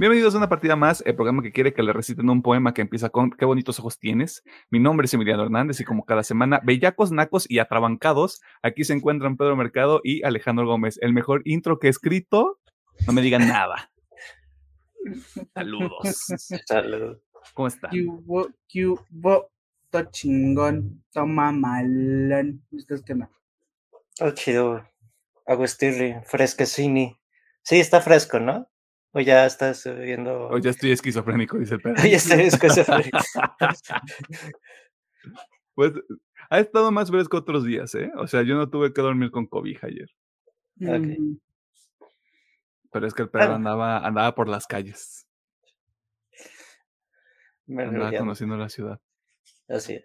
Bienvenidos a una partida más, el programa que quiere que le reciten un poema que empieza con Qué bonitos ojos tienes. Mi nombre es Emiliano Hernández y como cada semana, bellacos, nacos y atrabancados, aquí se encuentran Pedro Mercado y Alejandro Gómez. El mejor intro que he escrito, no me digan nada. Saludos. Saludos. ¿Cómo están? Cubo, cubo, to chingón, toma malón. ¿Ustedes qué no? Todo chido. Agustirri, fresquecini. Sí, está fresco, ¿no? O ya estás viendo. Hoy ya estoy esquizofrénico, dice el Pedro. ya estoy esquizofrénico. Pues ha estado más fresco otros días, ¿eh? O sea, yo no tuve que dormir con cobija ayer. Ok. Mm, Pero es que el Bueno. andaba, andaba por las calles, Me andaba conociendo la ciudad. Así es.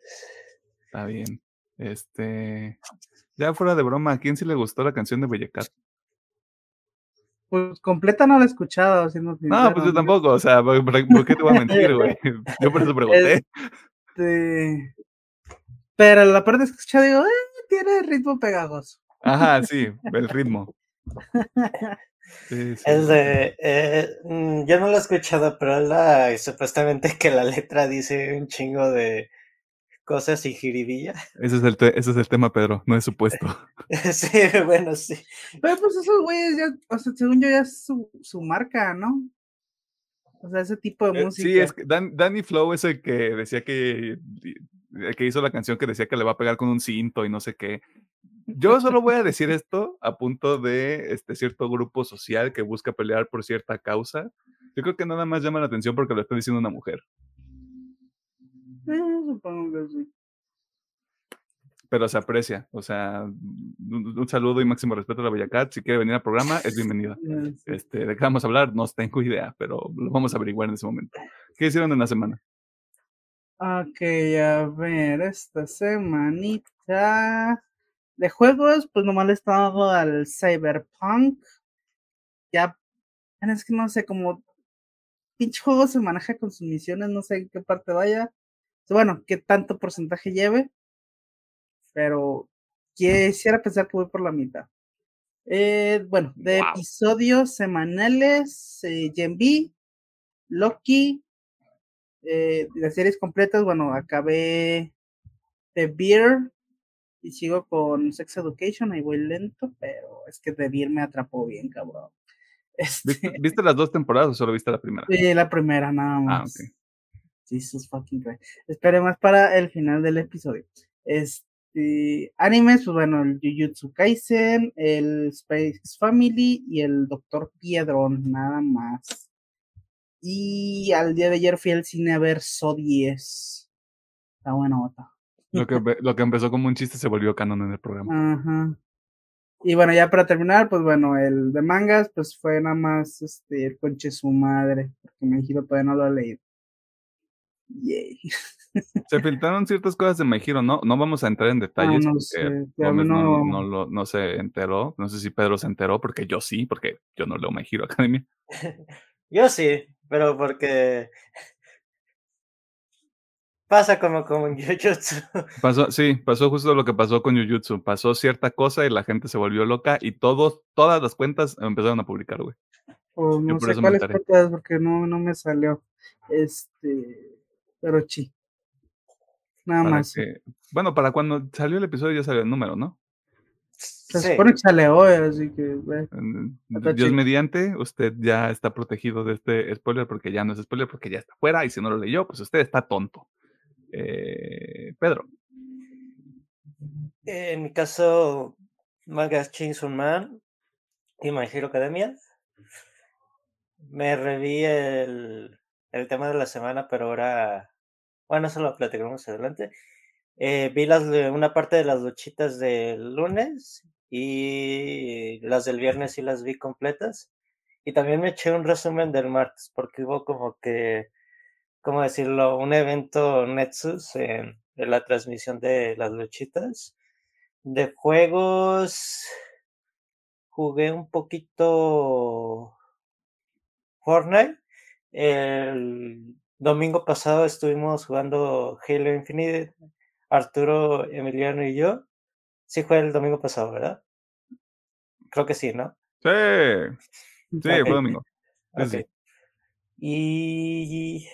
Está bien. Este. Ya fuera de broma, ¿a quién sí le gustó la canción de Bellacat? Pues completa no la he escuchado, siendo No, pues yo tampoco, o sea, ¿por, qué te voy a mentir, güey? Yo por eso pregunté. Este, Pero la parte que he escuchado, digo, eh, tiene ritmo pegajoso. Ajá, sí, el ritmo. Sí, sí. Es de. eh, mm, yo no lo he escuchado, pero la, supuestamente que la letra dice un chingo de cosas y jiribilla. Ese es, el te- ese es el tema, Pedro, no es supuesto. sí, bueno, sí. Pero pues esos güeyes ya, o sea, según yo ya es su, su marca, ¿no? O sea, ese tipo de Eh, música. Sí, es que Dan- Danny Flow es el que decía que, el que hizo la canción que decía que le va a pegar con un cinto y no sé qué. Yo solo voy a decir esto a punto de este cierto grupo social que busca pelear por cierta causa. Yo creo que nada más llama la atención porque lo está diciendo una mujer. Eh, supongo que sí. pero se aprecia. O sea, un, un saludo y máximo respeto a la Bellacat. Si quiere venir al programa, es bienvenida. Eh, sí. Este, ¿De qué vamos a hablar? No tengo idea, pero lo vamos a averiguar en ese momento. ¿Qué hicieron en la semana? Ok, a ver, esta semanita de juegos, pues nomás le he estado al Cyberpunk. Ya, es que no sé, como pinche juego se maneja con sus misiones, no sé en qué parte vaya. Bueno, qué tanto porcentaje lleve, pero quisiera pensar que voy por la mitad. Eh, bueno, de Wow. episodios semanales, eh, Gen V, Loki, eh, las series completas, bueno, acabé The Beer y sigo con Sex Education, ahí voy lento, pero es que The Beer me atrapó bien, cabrón. ¿Viste, Este, viste las dos temporadas o solo viste la primera? eh, la primera nada Ah, más. Jesus fucking Christ. Esperemos para el final del episodio. Este, animes, pues bueno, el Jujutsu Kaisen, el Space Family y el Doctor Piedron, nada más. Y al día de ayer fui al cine a ver So 10. Está buena otra. Lo que, lo que empezó como un chiste se volvió canon en el programa. Ajá. Y bueno, ya para terminar, pues bueno, el de mangas, pues fue nada más este, el conche su madre, porque mi hijito todavía no lo ha leído. Yay. Se filtraron ciertas cosas de My Hero, ¿no? No vamos a entrar en detalles Ah, no porque sé, Gómez no, no- no lo- no se enteró. No sé si Pedro se enteró, porque yo sí, porque yo no leo My Hero Academia. Yo sí, pero porque. Pasa como en Jujutsu. Pasó, sí, pasó justo lo que pasó con Jujutsu. Pasó cierta cosa y la gente se volvió loca y todos, todas las cuentas empezaron a publicar, güey. Pues no sé cuáles cuentas porque no, no me salió. Este, pero sí. Nada Para más. que- bueno, para cuando salió el episodio ya salió el número, ¿no? Se Sí. supone que sale hoy, así que Dios mediante, usted ya está protegido de este spoiler porque ya no es spoiler porque ya está fuera y si no lo leyó, pues usted está tonto. Eh, Pedro, En mi caso, mangas Chainsaw Man y My Hero Academia. Me reví el, el tema de la semana, pero ahora, bueno, eso lo platicaremos adelante. Eh, vi las, una parte de las luchitas del lunes y las del viernes sí las vi completas. Y también me eché un resumen del martes porque hubo como que, ¿cómo decirlo? Un evento Nexus en, en la transmisión de las luchitas. De juegos, jugué un poquito Fortnite. El domingo pasado estuvimos jugando Halo Infinite, Arturo, Emiliano y yo. Sí fue el domingo pasado, ¿verdad? Creo que sí, ¿no? sí, sí, fue domingo. Sí, sí. Ok. Y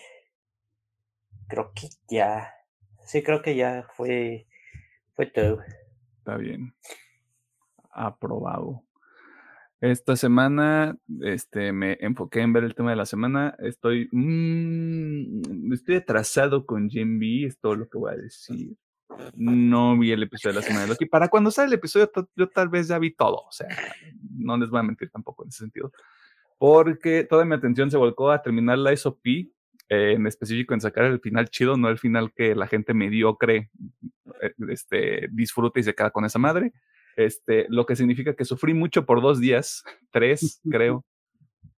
creo que ya. Sí, creo que ya fue, fue todo. Está bien. Aprobado. Esta semana este, me enfoqué en ver el tema de la semana. Estoy, mm, estoy atrasado con Gen B, es todo lo que voy a decir. No vi el episodio de la semana de Loki. Para cuando sale el episodio, yo tal vez ya vi todo. O sea, no les voy a mentir tampoco en ese sentido. Porque toda mi atención se volcó a terminar la SOP, eh, en específico en sacar el final chido, no el final que la gente mediocre eh, este, disfruta y se queda con esa madre. Este, lo que significa que sufrí mucho por dos días, tres, creo.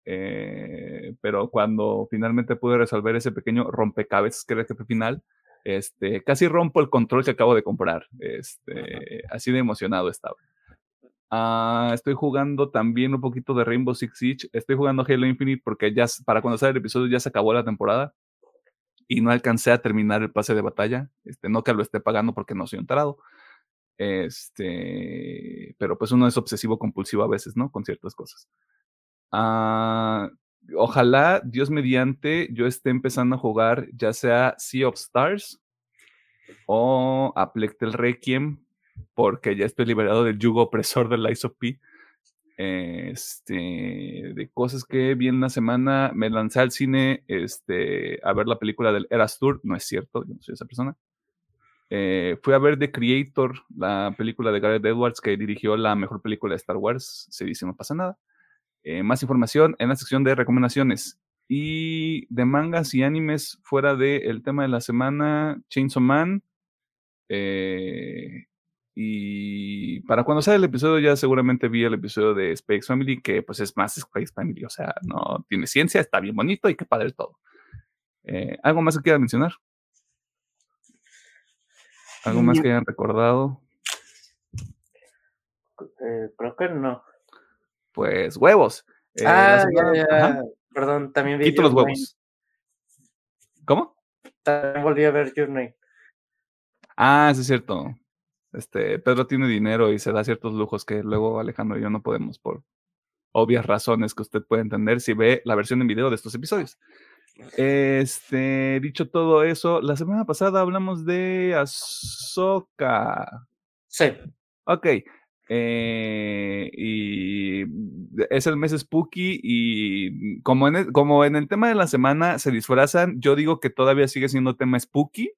Eh, pero cuando finalmente pude resolver ese pequeño rompecabezas que era el jefe final, este, casi rompo el control que acabo de comprar. Este, así de emocionado estaba. Ah, estoy jugando también un poquito de Rainbow Six Siege. Estoy jugando Halo Infinite porque ya para cuando sale el episodio ya se acabó la temporada y no alcancé a terminar el pase de batalla. Este, no que lo esté pagando porque no soy entrado. Este, pero pues uno es obsesivo compulsivo a veces, ¿no? Con ciertas cosas. Ah, ojalá, Dios mediante, yo esté empezando a jugar ya sea Sea of Stars o a Plectel Requiem, porque ya estoy liberado del yugo opresor del ISOP. Este, de cosas que vi en la semana, me lancé al cine este, a ver la película del Eras Tour, no es cierto, yo no soy esa persona. Eh, fui a ver The Creator, la película de Gareth Edwards que dirigió la mejor película de Star Wars. Se dice, no pasa nada. Eh, más información en la sección de recomendaciones. Y de mangas y animes fuera del tema de la semana, Chainsaw Man. Eh, y para cuando sale el episodio, ya seguramente vi el episodio de Space Family, que pues es más Space Family, o sea, no tiene ciencia, está bien bonito y qué padre todo. ¿Algo más que quiera mencionar? ¿Algo más que hayan recordado? Eh, creo que no. Pues huevos. Eh, ah, ya, Perdón, también vi. Quito los huevos. ¿Cómo? También volví a ver Your Ah, sí es cierto. Este, Pedro tiene dinero y se da ciertos lujos que luego Alejandro y yo no podemos por obvias razones que usted puede entender si ve la versión en video de estos episodios. Este, dicho todo eso, la semana pasada hablamos de Ahsoka. Sí. Ok. Eh, y es el mes spooky y como en, el, como en el tema de la semana se disfrazan, yo digo que todavía sigue siendo tema spooky.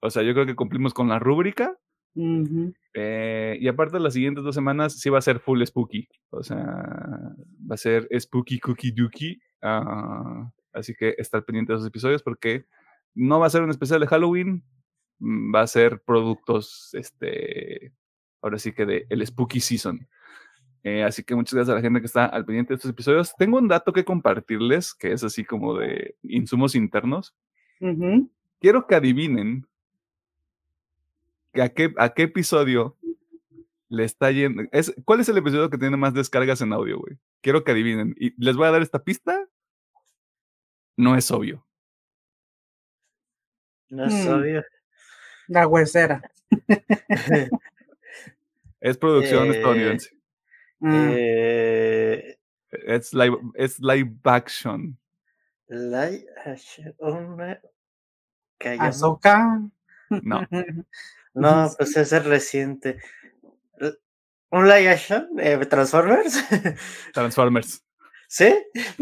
O sea, yo creo que cumplimos con la rúbrica. Eh, y aparte las siguientes dos semanas sí va a ser full spooky. O sea, va a ser spooky cookie dookie. Uh, Así que estar pendiente de esos episodios porque no va a ser un especial de Halloween, mm, va a ser productos, este, ahora sí que de el Spooky Season. Eh, así que muchas gracias a la gente que está al pendiente de estos episodios. Tengo un dato que compartirles, que es así como de insumos internos. Quiero que adivinen a qué, a qué episodio le está yendo. Es, ¿Cuál es el episodio que tiene más descargas en audio, güey? Quiero que adivinen. Y les voy a dar esta pista no es obvio. No es mm. obvio. La huesera. es producción eh, estadounidense. Mm. Eh, es live, es live action. Live action. ¿Azoka? No. no, pues es reciente. ¿Un live action? Eh, ¿Transformers? Transformers. ¿Sí?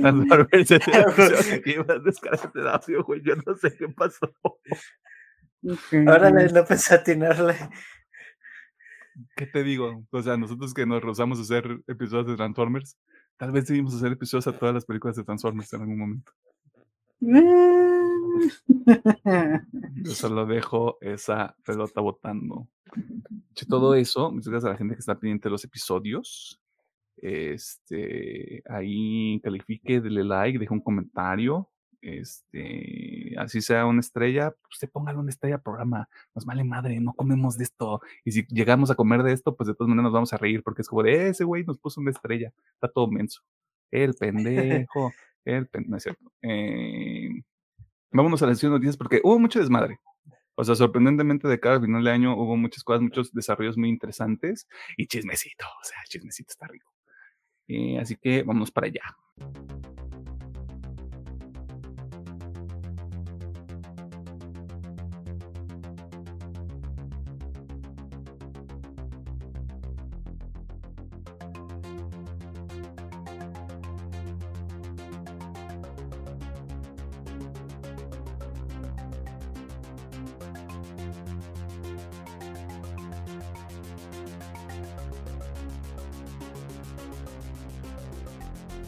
güey. Yo no sé qué pasó. Ahora no pensé atinarle. ¿Qué te digo? O sea, nosotros que nos rehusamos a hacer episodios de Transformers, tal vez debimos hacer episodios a todas las películas de Transformers en algún momento. Yo solo dejo esa pelota botando. todo eso, muchas gracias a la gente que está pendiente de los episodios este, ahí califique, dele like, deje un comentario, este, así sea una estrella, te póngale una estrella al programa, nos vale madre, no comemos de esto, y si llegamos a comer de esto, pues de todas maneras nos vamos a reír, porque es como de, ese güey nos puso una estrella, está todo menso, el pendejo, el pendejo, no es cierto. Eh, vámonos a las noticias porque hubo mucho desmadre. O sea, sorprendentemente de cada final de año hubo muchas cosas, muchos desarrollos muy interesantes y chismecito, o sea, chismecito está rico. Eh, así que vamos para allá.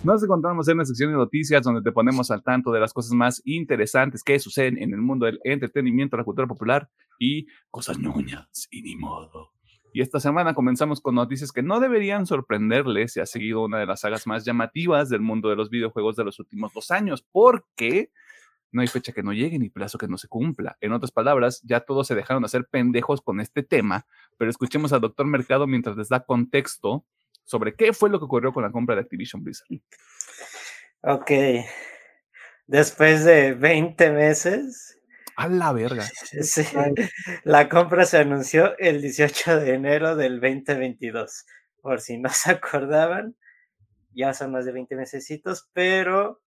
Nos encontramos en la sección de noticias donde te ponemos al tanto de las cosas más interesantes que suceden en el mundo del entretenimiento, la cultura popular y cosas ñoñas y ni modo. Y esta semana comenzamos con noticias que no deberían sorprenderles si ha seguido una de las sagas más llamativas del mundo de los videojuegos de los últimos dos años, porque no hay fecha que no llegue ni plazo que no se cumpla. En otras palabras, ya todos se dejaron hacer pendejos con este tema, pero escuchemos al doctor Mercado mientras les da contexto sobre qué fue lo que ocurrió con la compra de Activision Blizzard. Ok. Después de 20 meses. A la verga. Sí, la compra se anunció el 18 de enero del 2022. Por si no se acordaban, ya son más de 20 mesecitos, pero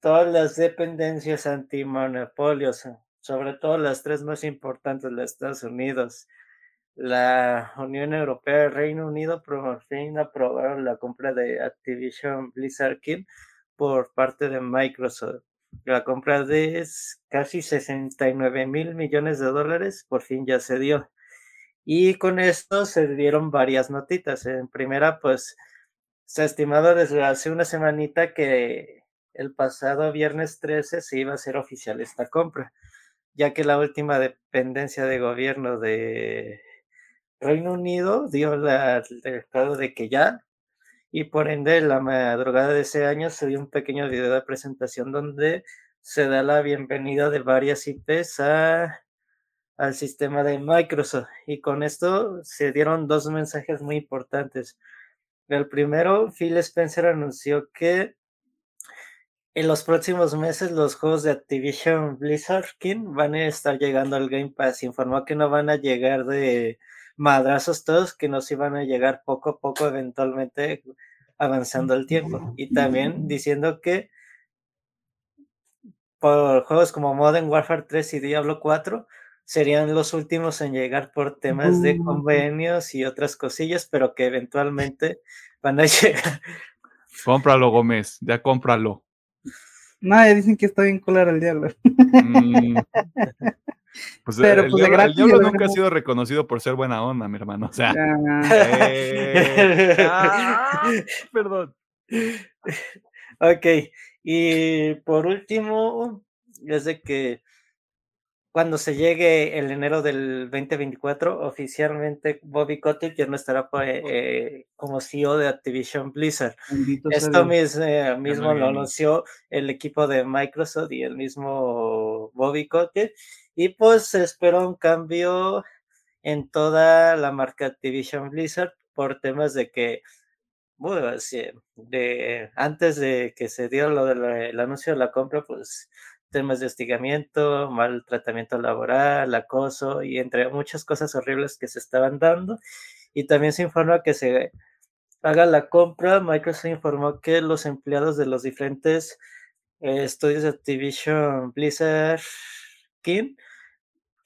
todas las dependencias antimonopolios, sobre todo las tres más importantes de Estados Unidos, la Unión Europea y el Reino Unido por fin aprobaron la compra de Activision Blizzard King por parte de Microsoft. La compra de casi 69 mil millones de dólares por fin ya se dio. Y con esto se dieron varias notitas. En primera, pues se ha estimado desde hace una semanita que el pasado viernes 13 se iba a hacer oficial esta compra, ya que la última dependencia de gobierno de Reino Unido dio el recado de que ya, y por ende la madrugada de ese año se dio un pequeño video de presentación donde se da la bienvenida de varias IPs a, al sistema de Microsoft. Y con esto se dieron dos mensajes muy importantes. El primero, Phil Spencer anunció que en los próximos meses los juegos de Activision Blizzard King van a estar llegando al Game Pass. Informó que no van a llegar de madrazos todos que nos iban a llegar poco a poco eventualmente avanzando el tiempo. Y también diciendo que por juegos como Modern Warfare 3 y Diablo 4 serían los últimos en llegar por temas de convenios y otras cosillas, pero que eventualmente van a llegar. Cómpralo, Gómez, ya cómpralo. Nadie dicen que está bien colar el diablo. Mm. Pues, Pero, el, pues, diablo, nunca ha sido reconocido por ser buena onda, mi hermano. O sea. Eh, ah, perdón. Ok. Y por último, es de que cuando se llegue el enero del 2024, oficialmente Bobby Kotick ya no estará eh, como CEO de Activision Blizzard. Esto eh, mismo, lo anunció el equipo de Microsoft y el mismo Bobby Kotick. Y pues se espera un cambio en toda la marca Activision Blizzard por temas de que bueno, de, antes de que se dio lo del anuncio de la compra, pues temas de hostigamiento, maltratamiento laboral, acoso y entre muchas cosas horribles que se estaban dando. Y también se informa que se haga la compra. Microsoft informó que los empleados de los diferentes eh, estudios de Activision Blizzard King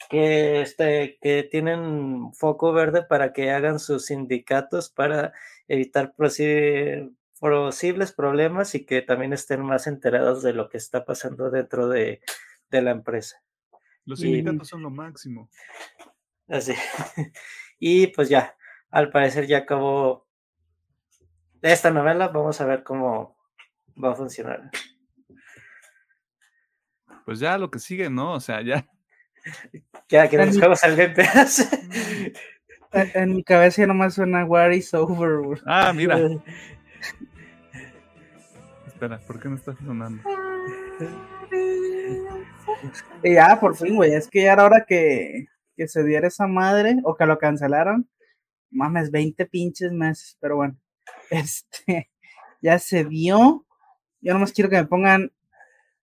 que, este, que tienen foco verde para que hagan sus sindicatos para evitar posibles problemas y que también estén más enterados de lo que está pasando dentro de, la empresa. Los sindicatos son lo máximo. Así. Y pues ya, al parecer ya acabó esta novela. Vamos a ver cómo va a funcionar. Pues ya lo que sigue, ¿no? O sea, ya. Ya que nos juegos al En mi cabeza ya nomás suena War is over. Ah, mira. Espera, ¿por qué no está sonando? ya, por fin, güey. Es que ya era hora que, que se diera esa madre o que lo cancelaron. Mames, 20 pinches meses, pero bueno. Este, ya se dio. Yo nomás quiero que me pongan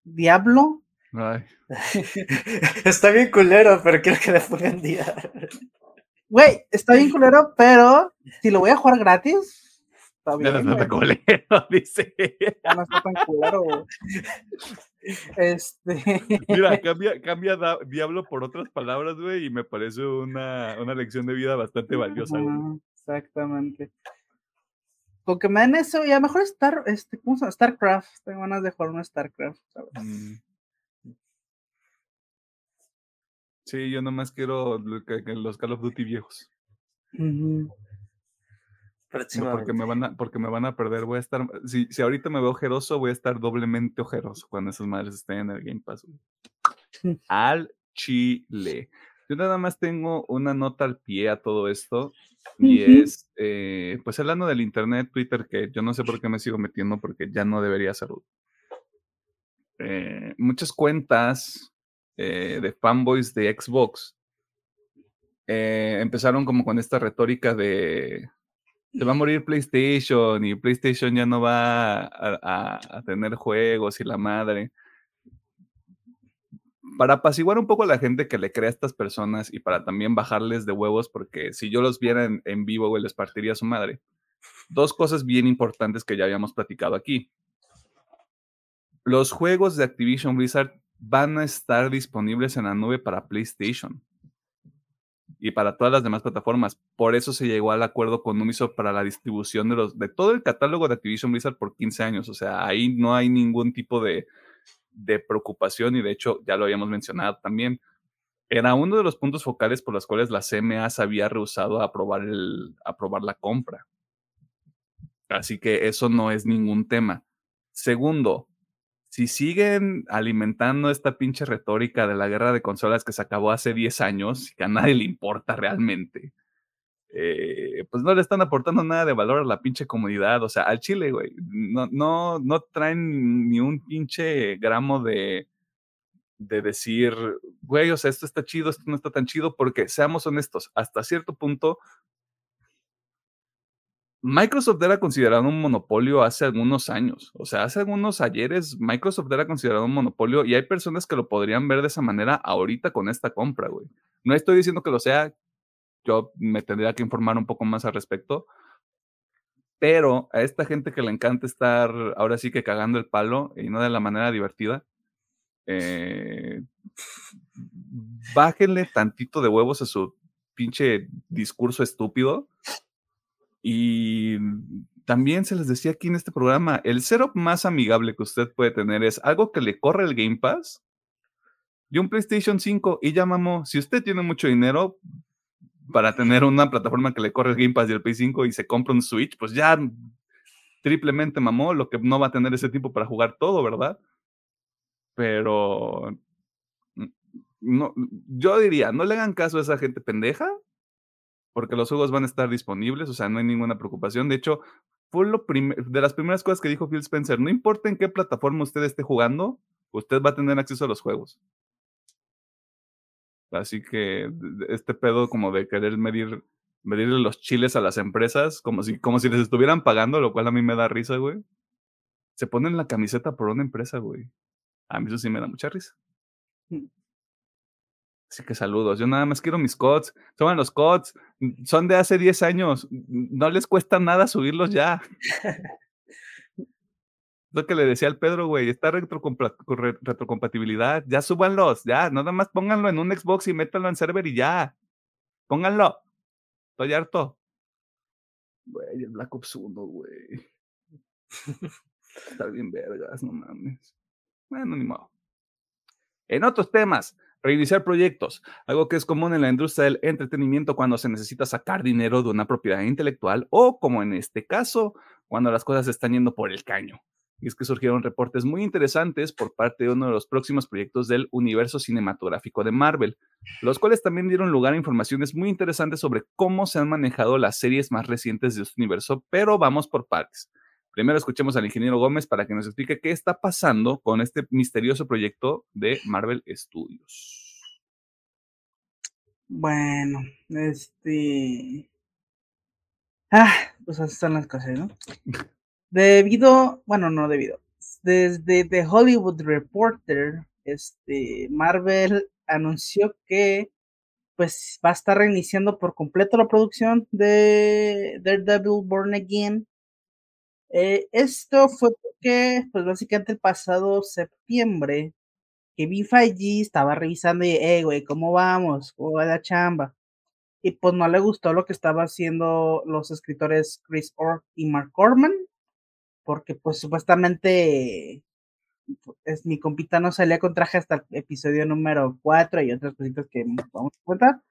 Diablo. Ay. Está bien culero, pero quiero que le pongan Diablo. Güey, está bien culero, pero si lo voy a jugar gratis, está bien. Ya no está culero, dice. Ya no está tan culero. Este. Mira, cambia, cambia Diablo por otras palabras, güey, y me parece una, una lección de vida bastante valiosa, güey. Exactamente. Con que me den eso, y a lo mejor Star, este, ¿cómo se llama? StarCraft. Tengo ganas de jugar un StarCraft, ¿sabes? Mm. Sí, yo nomás quiero los Call of Duty viejos. porque me van a, porque me van a perder. Voy a estar, si, si ahorita me veo ojeroso, voy a estar doblemente ojeroso cuando esas madres estén en el Game Pass. Al chile. Yo nada más tengo una nota al pie a todo esto. Y es, eh, pues hablando del internet, Twitter, que yo no sé por qué me sigo metiendo porque ya no debería hacerlo. Eh, muchas cuentas eh, de fanboys de Xbox empezaron como con esta retórica de se va a morir PlayStation y PlayStation ya no va a, tener juegos y la madre. Para apaciguar un poco a la gente que le crea a estas personas y para también bajarles de huevos, porque si yo los viera en, vivo, güey, les partiría su madre. Dos cosas bien importantes que ya habíamos platicado aquí. Los juegos de Activision Blizzard van a estar disponibles en la nube para PlayStation y para todas las demás plataformas. Por eso se llegó al acuerdo con Ubisoft para la distribución de, los, de todo el catálogo de Activision Blizzard por 15 años. O sea, ahí no hay ningún tipo de, de preocupación y de hecho ya lo habíamos mencionado también. Era uno de los puntos focales por los cuales la CMA se había rehusado a aprobar, el, a aprobar la compra. Así que eso no es ningún tema. Segundo, si siguen alimentando esta pinche retórica de la guerra de consolas que se acabó hace 10 años y que a nadie le importa realmente, eh, pues no le están aportando nada de valor a la pinche comunidad. O sea, al Chile, güey, no, no, no traen ni un pinche gramo de, de decir, güey, o sea, esto está chido, esto no está tan chido, porque seamos honestos, hasta cierto punto Microsoft era considerado un monopolio hace algunos años. O sea, hace algunos ayeres Microsoft era considerado un monopolio y hay personas que lo podrían ver de esa manera ahorita con esta compra, güey. No estoy diciendo que lo sea, yo me tendría que informar un poco más al respecto. Pero a esta gente que le encanta estar ahora sí que cagando el palo y no de la manera divertida, eh, bájenle tantito de huevos a su pinche discurso estúpido y también se les decía aquí en este programa, el setup más amigable que usted puede tener es algo que le corre el Game Pass y un PlayStation 5 y ya mamó, si usted tiene mucho dinero para tener una plataforma que le corre el Game Pass y el Play 5 y se compra un Switch, pues ya triplemente mamó, lo que no va a tener ese tiempo para jugar todo, ¿verdad? Pero no, yo diría, no le hagan caso a esa gente pendeja porque los juegos van a estar disponibles, o sea, no hay ninguna preocupación. De hecho, fue lo de las primeras cosas que dijo Phil Spencer, no importa en qué plataforma usted esté jugando, usted va a tener acceso a los juegos. Así que este pedo como de querer medir medirle los chiles a las empresas como si como si les estuvieran pagando, lo cual a mí me da risa, güey. Se ponen la camiseta por una empresa, güey. A mí eso sí me da mucha risa. Así que saludos. Yo nada más quiero mis cods. Toman los cods. Son de hace 10 años. No les cuesta nada subirlos ya. Lo que le decía al Pedro, güey, está retrocompatibilidad. Ya súbanlos, ya. Nada más pónganlo en un Xbox y métanlo en server y ya. Pónganlo. Estoy harto. Güey, el Black Ops 1, güey. está bien vergas, no mames. Bueno, ni modo. En otros temas, Reiniciar proyectos, algo que es común en la industria del entretenimiento cuando se necesita sacar dinero de una propiedad intelectual o, como en este caso, cuando las cosas están yendo por el caño. Y es que surgieron reportes muy interesantes por parte de uno de los próximos proyectos del universo cinematográfico de Marvel, los cuales también dieron lugar a informaciones muy interesantes sobre cómo se han manejado las series más recientes de este universo, pero vamos por partes. Primero escuchemos al ingeniero Gómez para que nos explique qué está pasando con este misterioso proyecto de Marvel Studios. Bueno, este... Ah, pues así están las cosas, ¿no? Debido, bueno, no debido. Desde The Hollywood Reporter, este, Marvel anunció que pues va a estar reiniciando por completo la producción de Daredevil Born Again eh, esto fue porque, pues básicamente el pasado septiembre, que B5G estaba revisando y, eh, güey, ¿cómo vamos? ¿Cómo va la chamba? Y pues no le gustó lo que estaba haciendo los escritores Chris Orr y Mark Corman, porque pues supuestamente es, mi compita no salía con traje hasta el episodio número 4 y otras cositas que vamos a contar.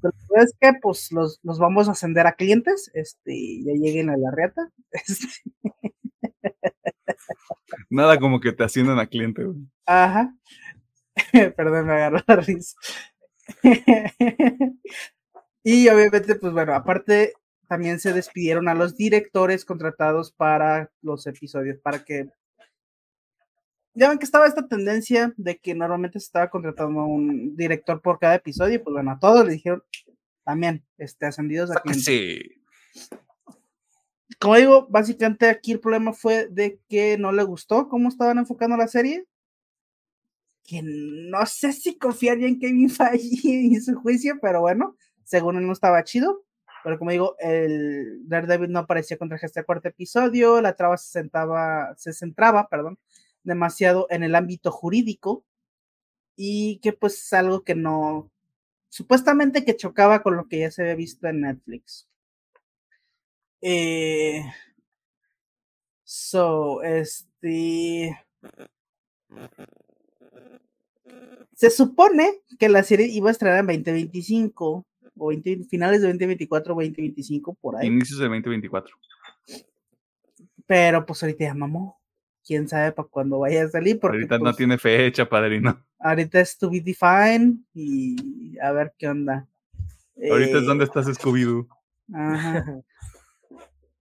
Pero es que pues los, los, vamos a ascender a clientes, este, ya lleguen a la reata. Este. Nada como que te asciendan a cliente, güey. Ajá. Perdón, me agarró la risa. y obviamente, pues bueno, aparte también se despidieron a los directores contratados para los episodios, para que ya ven que estaba esta tendencia de que normalmente se estaba contratando un director por cada episodio, pues bueno, a todos le dijeron también, este, ascendidos a Sí. Como digo, básicamente aquí el problema fue de que no le gustó cómo estaban enfocando la serie. Que no sé si confiaría en Kevin Feige en su juicio, pero bueno, según él no estaba chido. Pero como digo, el Daredevil no aparecía contra este cuarto episodio, la traba se sentaba, se centraba, perdón, demasiado en el ámbito jurídico y que pues es algo que no, supuestamente que chocaba con lo que ya se había visto en Netflix. Eh, so, este... Se supone que la serie iba a estrenar en 2025 o finales de 2024 2025 por ahí. Inicios de 2024. Pero pues ahorita ya mamó quién sabe para cuándo vaya a salir. Porque, ahorita no pues, tiene fecha, padrino. Ahorita es to be defined y a ver qué onda. Ahorita es donde eh, estás Scooby-Doo. Ajá.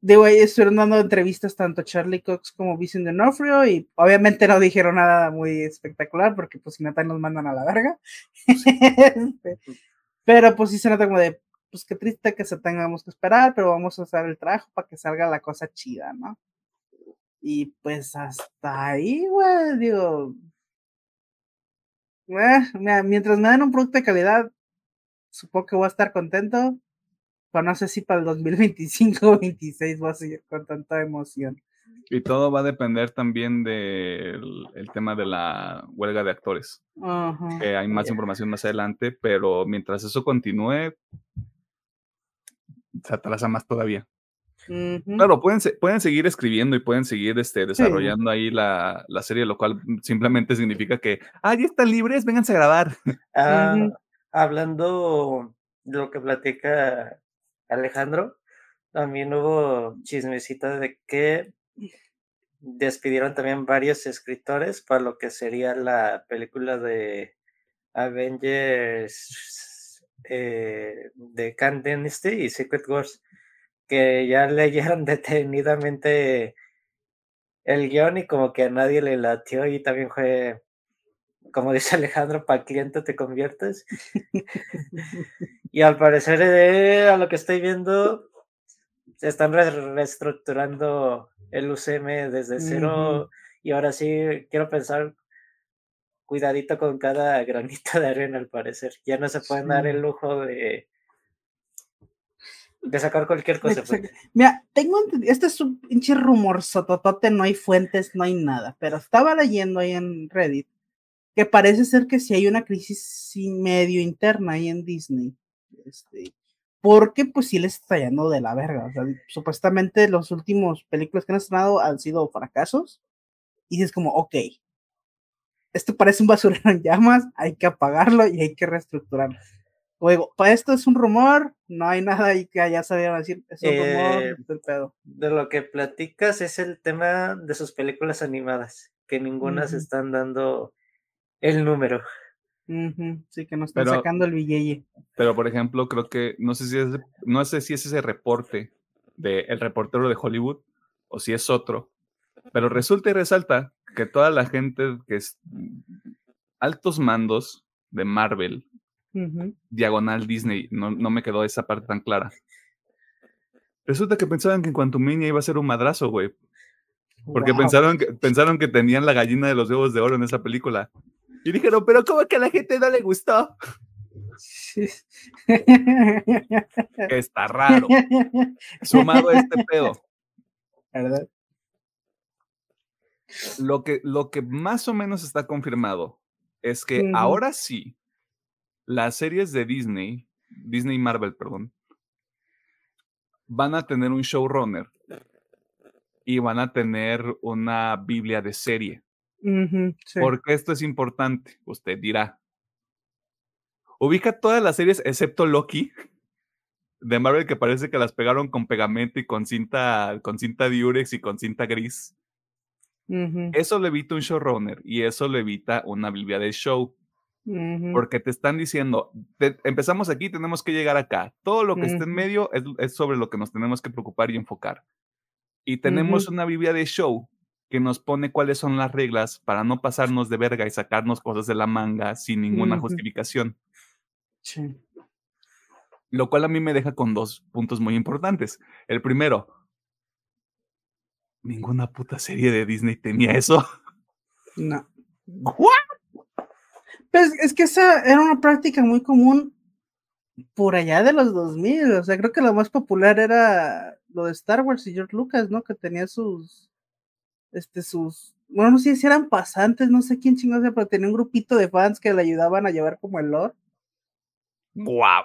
Digo, estuvieron dando entrevistas tanto Charlie Cox como Vincent D'Onofrio y obviamente no dijeron nada muy espectacular porque pues si no nos mandan a la verga. Este, pero pues sí se nota como de, pues qué triste que se tengamos que esperar, pero vamos a hacer el trabajo para que salga la cosa chida, ¿no? Y pues hasta ahí, güey, digo. Eh, mientras me den un producto de calidad, supongo que voy a estar contento. Pero no sé si para el 2025 o 2026 voy a seguir con tanta emoción. Y todo va a depender también del tema de la huelga de actores. Que hay más información más adelante, pero mientras eso continúe, se atrasa más todavía. Claro, pueden, pueden seguir escribiendo y pueden seguir este, desarrollando ahí la, la, serie, lo cual simplemente significa que, ah, ya están libres, vénganse a grabar. Ah, hablando de lo que platica Alejandro, también hubo chismecita de que despidieron también varios escritores para lo que sería la película de Avengers eh, de Khan Dynasty y Secret Wars que ya leyeron detenidamente el guion y como que a nadie le latió y también fue, como dice Alejandro, para cliente te conviertes. y al parecer, eh, a lo que estoy viendo, se están reestructurando el UCM desde cero y ahora sí quiero pensar cuidadito con cada granito de arena al parecer. Ya no se pueden dar el lujo de de sacar cualquier cosa. Pues. Mira, tengo este es un pinche rumor sototote, no hay fuentes, no hay nada, pero estaba leyendo ahí en Reddit que parece ser que si hay una crisis medio interna ahí en Disney. Este, porque pues sí les está yendo de la verga. O sea, supuestamente los últimos películas que han estrenado han sido fracasos. Y es como, ok, esto parece un basurero en llamas, hay que apagarlo y hay que reestructurarlo. Luego, para esto es un rumor, no hay nada ahí que ya sabían decir, es un rumor, eh, el pedo. De lo que platicas es el tema de sus películas animadas, que ninguna se están dando el número. Sí, que no están sacando el billete. Pero, por ejemplo, creo que, no sé si es, no sé si es ese reporte de el reportero de Hollywood o si es otro, pero resulta y resalta que toda la gente que es altos mandos de Marvel diagonal Disney. No, no, me quedó esa parte tan clara. Resulta que pensaban que en cuanto Minia iba a ser un madrazo, güey. Porque pensaron, que, pensaron que tenían la gallina de los huevos de oro en esa película. Y dijeron, pero ¿cómo que a la gente no le gustó? Está raro. Sumado a este pedo. ¿Verdad? Lo que, lo que más o menos está confirmado es que ahora sí las series de Disney, Disney Marvel, perdón, van a tener un showrunner y van a tener una Biblia de serie. Porque esto es importante, usted dirá. ubica todas las series excepto Loki de Marvel que parece que las pegaron con pegamento y con cinta, con cinta diurex y con cinta gris. Eso le evita un showrunner y eso le evita una Biblia del show. Porque te están diciendo, empezamos aquí, tenemos que llegar acá. Todo lo que esté en medio es, sobre lo que nos tenemos que preocupar y enfocar. Y tenemos una Biblia de show que nos pone cuáles son las reglas para no pasarnos de verga y sacarnos cosas de la manga sin ninguna justificación. Sí. Lo cual a mí me deja con dos puntos muy importantes. El primero, ninguna puta serie de Disney tenía eso. No. Pues es que esa era una práctica muy común por allá de los 2000. O sea, creo que lo más popular era lo de Star Wars y George Lucas, ¿no? Que tenía sus este, sus, bueno, no sé si eran pasantes, no sé quién chingados pero tenía un grupito de fans que le ayudaban a llevar como el lore. Wow.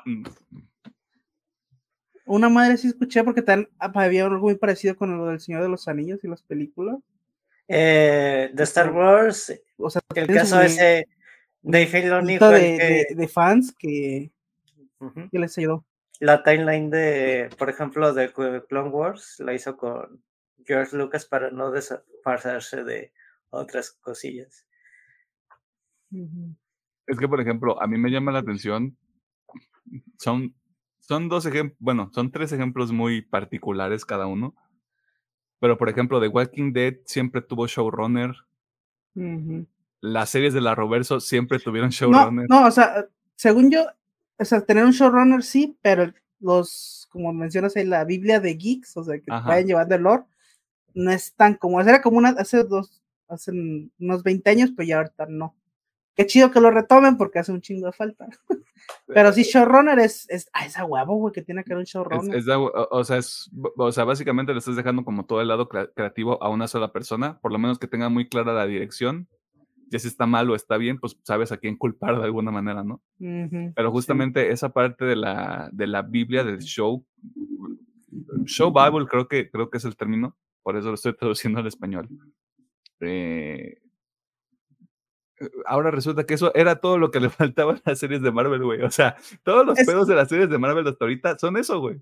Una madre sí escuché porque tan, había algo muy parecido con lo del Señor de los Anillos y las películas. Eh, de Star Wars, o sea, el caso ese de Filoni de, de, fans que, que les ayudó. La timeline de, por ejemplo, de Clone Wars la hizo con George Lucas para no desaparecerse de otras cosillas. Es que, por ejemplo, a mí me llama la atención, son, son dos ejemplos, bueno, son tres ejemplos muy particulares cada uno, pero por ejemplo, The Walking Dead siempre tuvo showrunner. Las series de la Roverso siempre tuvieron showrunner. No, no, o sea, según yo, o sea, tener un showrunner sí, pero los, como mencionas ahí, la Biblia de geeks, o sea, que vayan llevando el lore, no es tan como, era como una, hace dos, hace unos 20 años, pero ya ahorita no. Qué chido que lo retomen porque hace un chingo de falta. Pero sí, showrunner es, es, ah, esa huevo, güey, que tiene que haber un showrunner. o, sea, es, o sea, básicamente le estás dejando como todo el lado creativo a una sola persona, por lo menos que tenga muy clara la dirección. Ya si está mal o está bien, pues sabes a quién culpar de alguna manera, ¿no? Pero justamente esa parte de la, de la Biblia del show, show Bible creo que, creo que es el término, por eso lo estoy traduciendo al español. Eh, ahora resulta que eso era todo lo que le faltaba a las series de Marvel, güey. O sea, todos los pedos de las series de Marvel hasta ahorita son eso, güey.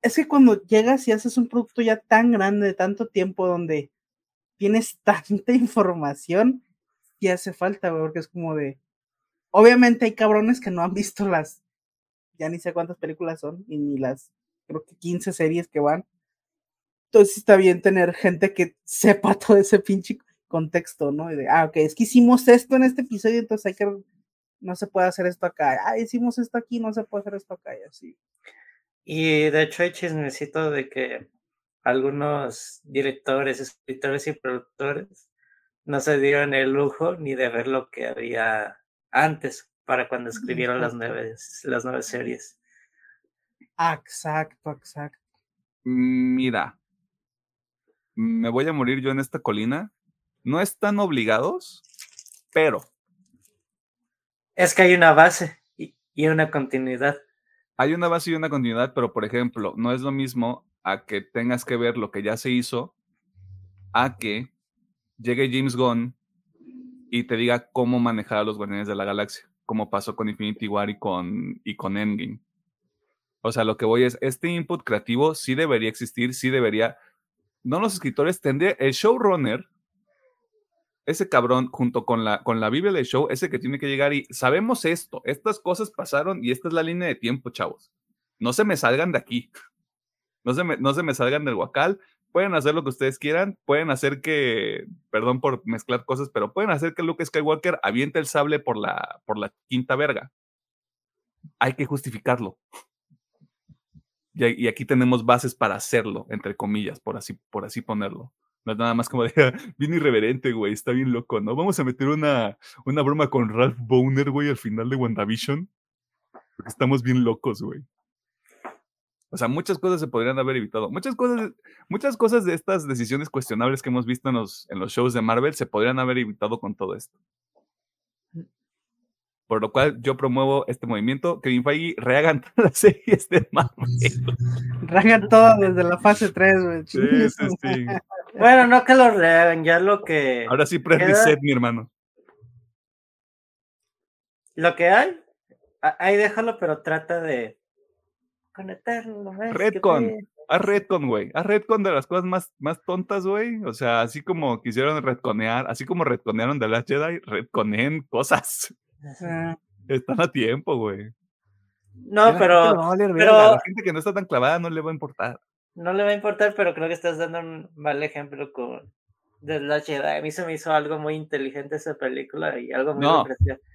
Es que cuando llegas y haces un producto ya tan grande, de tanto tiempo, donde tienes tanta información, y hace falta, porque es como de. Obviamente hay cabrones que no han visto las. Ya ni sé cuántas películas son, y ni las, creo que 15 series que van. Entonces está bien tener gente que sepa todo ese pinche contexto, ¿no? De, ah, ok, es que hicimos esto en este episodio, entonces hay que, no se puede hacer esto acá. Ah, hicimos esto aquí, no se puede hacer esto acá, y así. Y de hecho hay chismecito de que algunos directores, escritores y productores no se dieron el lujo ni de ver lo que había antes para cuando escribieron las nueve, las nueve series. Exacto, exacto. Mira, me voy a morir yo en esta colina. No están obligados, pero. Es que hay una base y, una continuidad. Hay una base y una continuidad, pero por ejemplo, no es lo mismo a que tengas que ver lo que ya se hizo, a que llegue James Gunn y te diga cómo manejar a los Guardianes de la Galaxia, como pasó con Infinity War y con, y con Endgame. O sea, lo que voy es, este input creativo sí debería existir, sí debería, no los escritores, tendría, el showrunner, ese cabrón, junto con la, con la Biblia del show, ese que tiene que llegar y sabemos esto, estas cosas pasaron y esta es la línea de tiempo, chavos. No se me salgan de aquí. No se me, no se me salgan del huacal. Pueden hacer lo que ustedes quieran. Pueden hacer que, perdón por mezclar cosas, pero pueden hacer que Luke Skywalker aviente el sable por la, por la quinta verga. Hay que justificarlo. Y, aquí tenemos bases para hacerlo, entre comillas, por así, por así ponerlo. No es nada más como de, bien irreverente, güey, está bien loco, ¿no? Vamos a meter una, una broma con Ralph Boner, güey, al final de WandaVision. Porque estamos bien locos, güey. O sea, muchas cosas se podrían haber evitado. Muchas cosas, muchas cosas de estas decisiones cuestionables que hemos visto en los, en los shows de Marvel se podrían haber evitado con todo esto. Por lo cual yo promuevo este movimiento. Kevin Feige, rehagan todas las series de Marvel. Rehagan todo desde la fase 3, güey. Sí, sí, sí. Bueno, no que lo rehagan, ya lo que. Ahora sí prende set, mi hermano. Lo que hay ahí déjalo, pero trata de conectarlo. Redcon. Haz Redcon, güey. Haz Redcon de las cosas más, más tontas, güey. O sea, así como quisieron redconear, así como redconearon de Last Jedi, redconeen cosas. Están a tiempo, güey. No, pero, pero. A la gente que no está tan clavada no le va a importar. No le va a importar, pero creo que estás dando un mal ejemplo con The Last Jedi. A mí se me hizo algo muy inteligente esa película y algo muy no,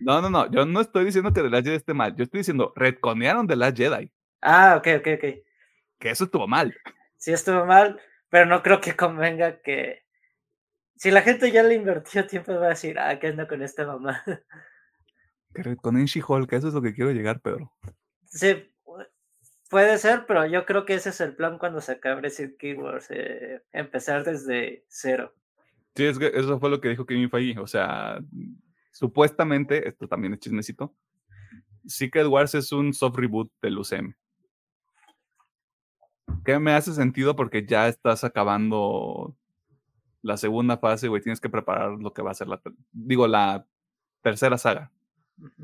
no, no, no. Yo no estoy diciendo que The Last Jedi esté mal. Yo estoy diciendo, redconearon The Last Jedi. Ah, ok, ok, ok. Que eso estuvo mal. Sí, estuvo mal, pero no creo que convenga que. Si la gente ya le invirtió tiempo, va a decir, ah, ¿qué ando con esta mamá? Que redconeen She-Hulk, eso es lo que quiero llegar, Pedro. Sí, puede ser, pero yo creo que ese es el plan cuando se acabe Secret Keywords, eh, empezar desde cero. Sí, es que eso fue lo que dijo Kevin Feige. O sea, supuestamente, esto también es chismecito, Secret Wars es un soft reboot del UCM. Que me hace sentido porque ya estás acabando la segunda fase, güey. Tienes que preparar lo que va a ser la, digo, la tercera saga.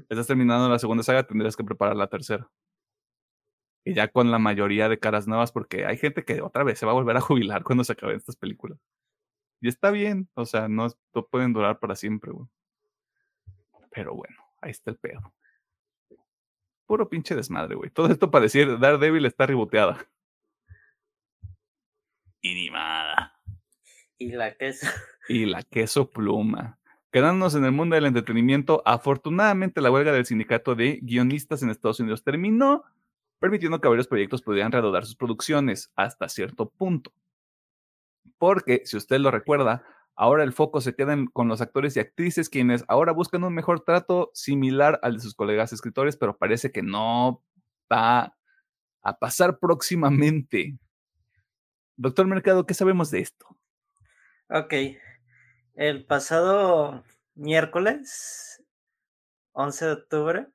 Estás terminando la segunda saga, tendrías que preparar la tercera. Y ya con la mayoría de caras nuevas, porque hay gente que otra vez se va a volver a jubilar cuando se acaben estas películas. Y está bien, o sea, no, no pueden durar para siempre, güey. Pero bueno, ahí está el pedo. Puro pinche desmadre, güey. Todo esto para decir Daredevil está reboteada. Inimada. Y la queso. Y la queso pluma. Quedándonos en el mundo del entretenimiento, afortunadamente la huelga del sindicato de guionistas en Estados Unidos terminó, permitiendo que varios proyectos pudieran reanudar sus producciones hasta cierto punto. Porque, si usted lo recuerda, Ahora el foco se queda con los actores y actrices quienes ahora buscan un mejor trato similar al de sus colegas escritores, pero parece que no va a pasar próximamente. Doctor Mercado, ¿qué sabemos de esto? Ok. El pasado miércoles, 11 de octubre,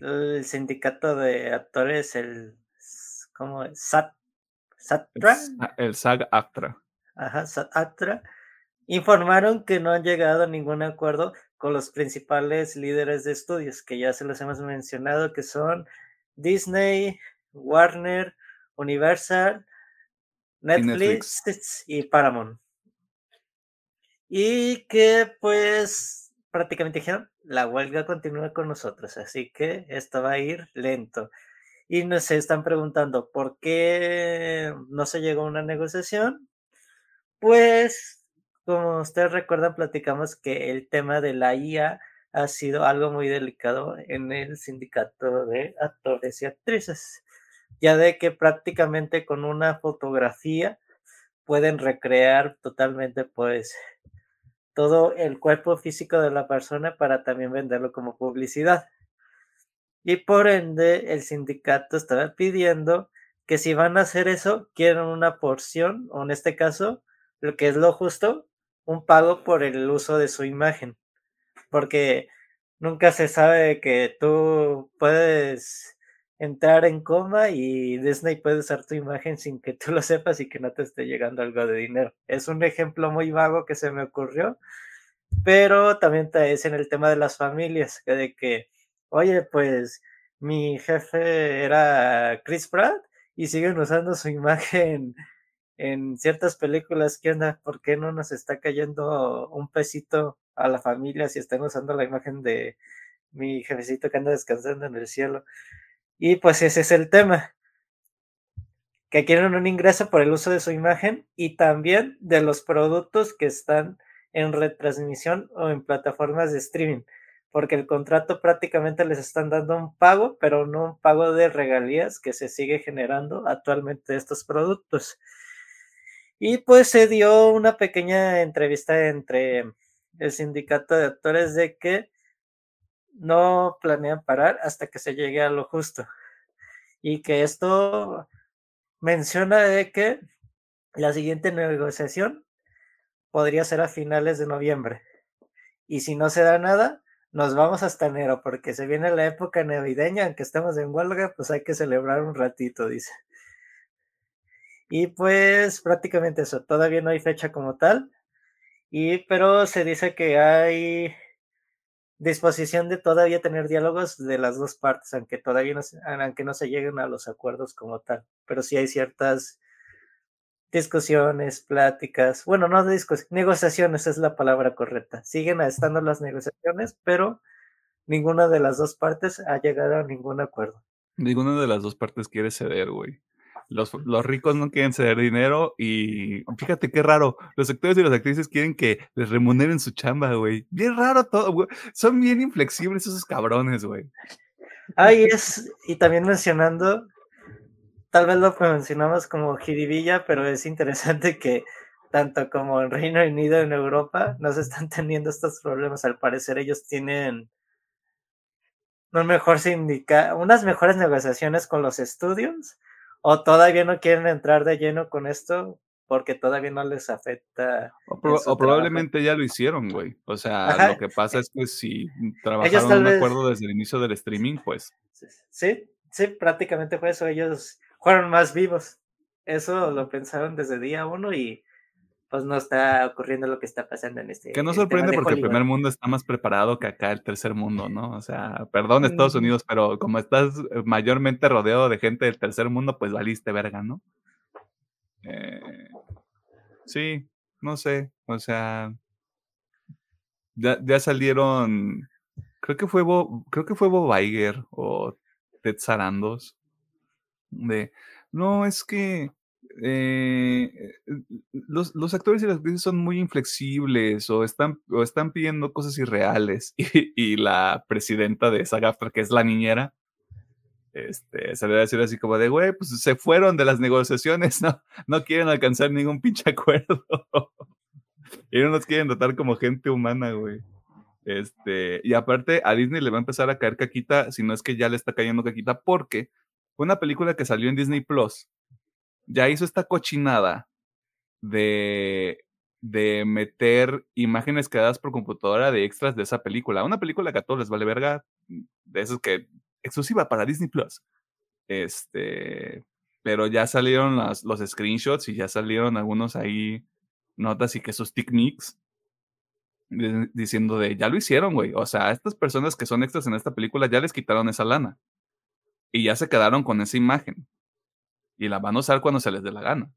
el sindicato de actores, el ¿cómo es? SAT, SATRA. El, SAG-ACTRA. Ajá, SAT-ACTRA informaron que no han llegado a ningún acuerdo con los principales líderes de estudios, que ya se los hemos mencionado, que son Disney, Warner, Universal, Netflix, y, Paramount. Y que pues prácticamente dijeron, la huelga continúa con nosotros, así que esto va a ir lento. Y nos están preguntando, ¿por qué no se llegó a una negociación? Pues como ustedes recuerdan, platicamos que el tema de la IA ha sido algo muy delicado en el sindicato de actores y actrices, ya de que prácticamente con una fotografía pueden recrear totalmente pues todo el cuerpo físico de la persona para también venderlo como publicidad. Y por ende el sindicato estaba pidiendo que si van a hacer eso, quieren una porción, o en este caso, lo que es lo justo, un pago por el uso de su imagen, porque nunca se sabe que tú puedes entrar en coma y Disney puede usar tu imagen sin que tú lo sepas y que no te esté llegando algo de dinero. Es un ejemplo muy vago que se me ocurrió, pero también es en el tema de las familias, de que, oye, pues mi jefe era Chris Pratt y siguen usando su imagen en ciertas películas, ¿qué onda? ¿Por qué no nos está cayendo un pesito a la familia si están usando la imagen de mi jefecito que anda descansando en el cielo? Y pues ese es el tema, que quieren un ingreso por el uso de su imagen y también de los productos que están en retransmisión o en plataformas de streaming, porque el contrato prácticamente les están dando un pago, pero no un pago de regalías que se sigue generando actualmente estos productos. Y pues se dio una pequeña entrevista entre el sindicato de actores de que no planean parar hasta que se llegue a lo justo. Y que esto menciona de que la siguiente negociación podría ser a finales de noviembre. Y si no se da nada, nos vamos hasta enero, porque se viene la época navideña, aunque estemos en huelga, pues hay que celebrar un ratito, dice. Y pues prácticamente eso, todavía no hay fecha como tal, y, pero se dice que hay disposición de todavía tener diálogos de las dos partes, aunque todavía no se, aunque no se lleguen a los acuerdos como tal. Pero sí hay ciertas discusiones, pláticas, bueno, no discusiones, negociaciones es la palabra correcta. Siguen estando las negociaciones, pero ninguna de las dos partes ha llegado a ningún acuerdo. Ninguna de las dos partes quiere ceder, güey. Los, los, ricos no quieren ceder dinero y fíjate qué raro, los actores y las actrices quieren que les remuneren su chamba, güey. Bien raro todo, güey. Son bien inflexibles esos cabrones, güey. Ay, es, y también mencionando tal vez lo mencionamos como jiribilla, pero es interesante que tanto como en Reino Unido en Europa no se están teniendo estos problemas. Al parecer ellos tienen un mejor sindica unas mejores negociaciones con los estudios o todavía no quieren entrar de lleno con esto porque todavía no les afecta. O, probablemente ya lo hicieron, güey. O sea, lo que pasa es que si trabajaron un acuerdo desde el inicio del streaming, pues. Sí, sí, prácticamente fue eso. Ellos fueron más vivos. Eso lo pensaron desde día uno y pues no está ocurriendo lo que está pasando en este. Que no sorprende porque el primer mundo está más preparado que acá el tercer mundo, ¿no? O sea, perdón Estados Unidos, pero como estás mayormente rodeado de gente del tercer mundo, pues valiste verga, ¿no? Eh, sí, no sé, o sea, ya, ya salieron, creo que fue creo que fue Bob Iger o Ted Sarandos de, no, es que eh, los, actores y las actrices son muy inflexibles o están, o están pidiendo cosas irreales. Y, la presidenta de esa GAFTA, que es la niñera, este, se le va a decir así como de, güey, pues se fueron de las negociaciones, no, no quieren alcanzar ningún pinche acuerdo. y no nos quieren tratar como gente humana, güey. Este, y aparte a Disney le va a empezar a caer caquita, si no es que ya le está cayendo caquita, porque una película que salió en Disney Plus, ya hizo esta cochinada de, de meter imágenes creadas por computadora de extras de esa película. Una película que a todos les vale verga, de esas que exclusiva para Disney Plus. Este, pero ya salieron los screenshots y ya salieron algunos ahí notas y que esos techniques diciendo de ya lo hicieron, güey. O sea, estas personas que son extras en esta película ya les quitaron esa lana y ya se quedaron con esa imagen. Y la van a usar cuando se les dé la gana.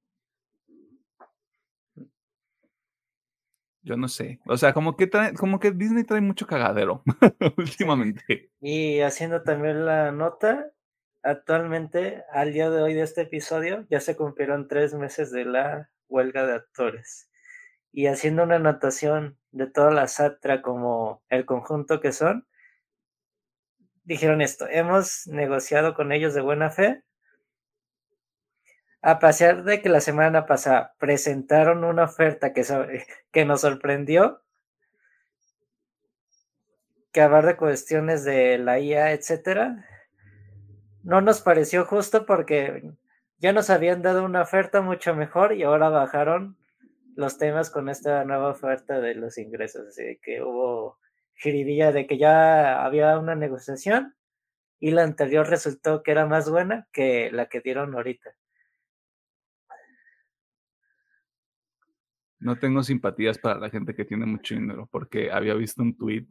Yo no sé. O sea, como que, como que Disney trae mucho cagadero últimamente. Y haciendo también la nota, actualmente, al día de hoy de este episodio, ya se cumplieron tres meses de la huelga de actores. Y haciendo una anotación de toda la SATRA como el conjunto que son, dijeron esto, hemos negociado con ellos de buena fe. A pesar de que la semana pasada presentaron una oferta que, que nos sorprendió, que hablar de cuestiones de la IA, etcétera, no nos pareció justo porque ya nos habían dado una oferta mucho mejor y ahora bajaron los temas con esta nueva oferta de los ingresos. Así que hubo jiribilla de que ya había una negociación y la anterior resultó que era más buena que la que dieron ahorita. No tengo simpatías para la gente que tiene mucho dinero, porque había visto un tweet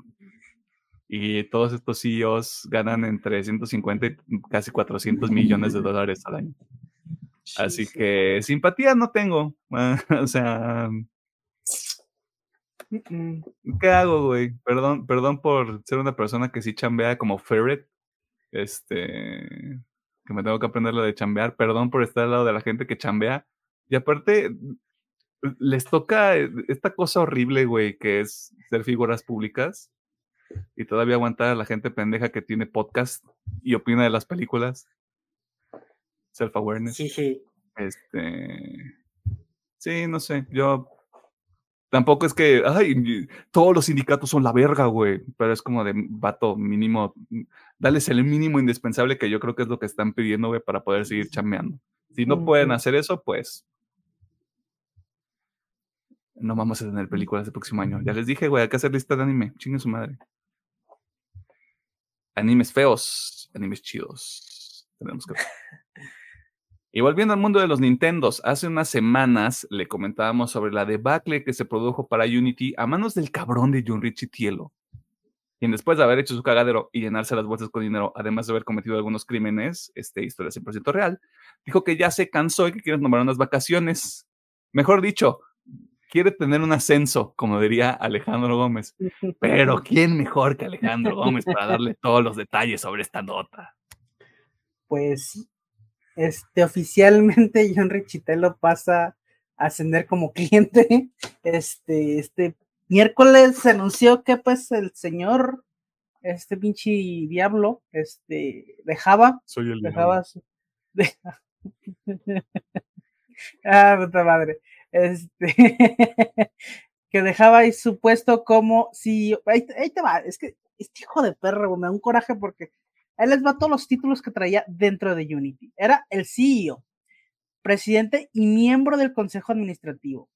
y todos estos CEOs ganan entre 150 y casi 400 millones de dólares al año. Así que simpatía no tengo. o sea, ¿qué hago, güey? Perdón, perdón por ser una persona que sí chambea como ferret, este, que me tengo que aprender lo de chambear. Perdón por estar al lado de la gente que chambea. Y aparte, les toca esta cosa horrible, güey, que es ser figuras públicas y todavía aguantar a la gente pendeja que tiene podcast y opina de las películas. Self-awareness. Sí, sí. Este. Sí, no sé. Yo Tampoco es que, ay, todos los sindicatos son la verga, güey. Pero es como de, vato, mínimo, dales el mínimo indispensable que yo creo que es lo que están pidiendo, güey, para poder seguir chameando. Si no pueden hacer eso, pues no vamos a tener películas el próximo año. Ya les dije, güey, hay que hacer lista de anime. Chingue su madre. Animes feos, animes chidos. Tenemos que. Y volviendo al mundo de los Nintendos, hace unas semanas le comentábamos sobre la debacle que se produjo para Unity a manos del cabrón de John Richie Tielo. quien después de haber hecho su cagadero y llenarse las bolsas con dinero, además de haber cometido algunos crímenes, este, historia 100% real, dijo que ya se cansó y que quiere tomar unas vacaciones. Mejor dicho, quiere tener un ascenso, como diría Alejandro Gómez. Pero ¿quién mejor que Alejandro Gómez para darle todos los detalles sobre esta nota? Pues sí, este, oficialmente John Richitelo pasa a ascender como cliente. Este, este miércoles se anunció que pues el señor, este pinche diablo, este, dejaba, Soy el dejaba su- de- ah, puta madre. Este, que dejaba ahí su puesto como si ahí, te- ahí te va, es que este hijo de perro, me da un coraje porque él les va todos los títulos que traía dentro de Unity. Era el CEO, presidente y miembro del consejo administrativo.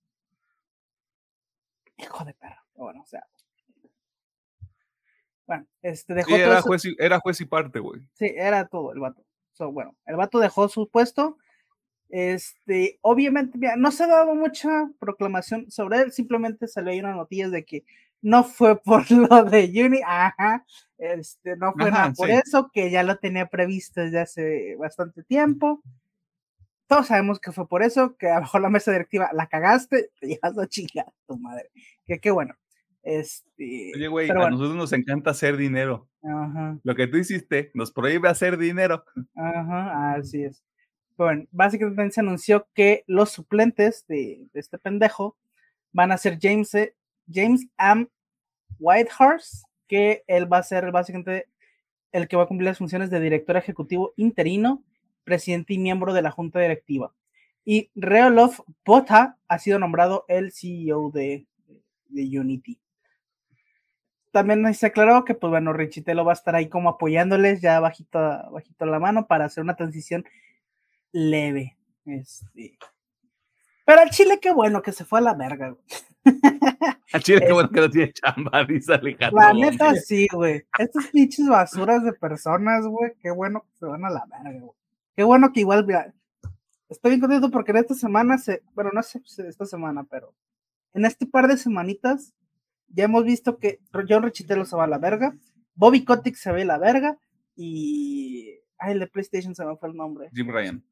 Hijo de perro. Bueno, o sea. Bueno, este dejó Sí, todo era eso- juez, y, era juez y parte, güey. Sí, era todo el vato. So, bueno, el vato dejó su puesto. Este, obviamente, mira, no se ha dado mucha proclamación sobre él, simplemente salió ahí una noticia de que no fue por lo de Uni, ajá, este, no fue Ajá, nada por sí. eso, que ya lo tenía previsto desde hace bastante tiempo. Todos sabemos que fue por eso, que abajo la mesa directiva la cagaste, te llevas la chica, tu madre. Que qué bueno. Este, Oye, güey, a bueno, nosotros nos encanta hacer dinero. ajá. Lo que tú hiciste nos prohíbe hacer dinero. Ajá, así es. Bueno, básicamente se anunció que los suplentes de, este pendejo van a ser James, eh, James M. Whitehorse, que él va a ser básicamente el que va a cumplir las funciones de director ejecutivo interino, presidente y miembro de la junta directiva. Y Reolof Bota ha sido nombrado el CEO de, de Unity. También se aclaró que, pues bueno, Richitelo va a estar ahí como apoyándoles ya bajito, bajito la mano para hacer una transición leve. Este. Pero al Chile, qué bueno que se fue a la verga. güey. A Chile, qué bueno que no tiene chamba, dice Alejandro. La neta, sí, güey. Estas pinches basuras de personas, güey. Qué bueno que se van a la verga, güey. Qué bueno que igual, mira, estoy bien contento porque en esta semana se, bueno, no sé si esta semana, pero en este par de semanitas ya hemos visto que John Richitelo se va a la verga, Bobby Kotick se ve la verga y, ay, el de PlayStation se me fue el nombre. Jim Ryan.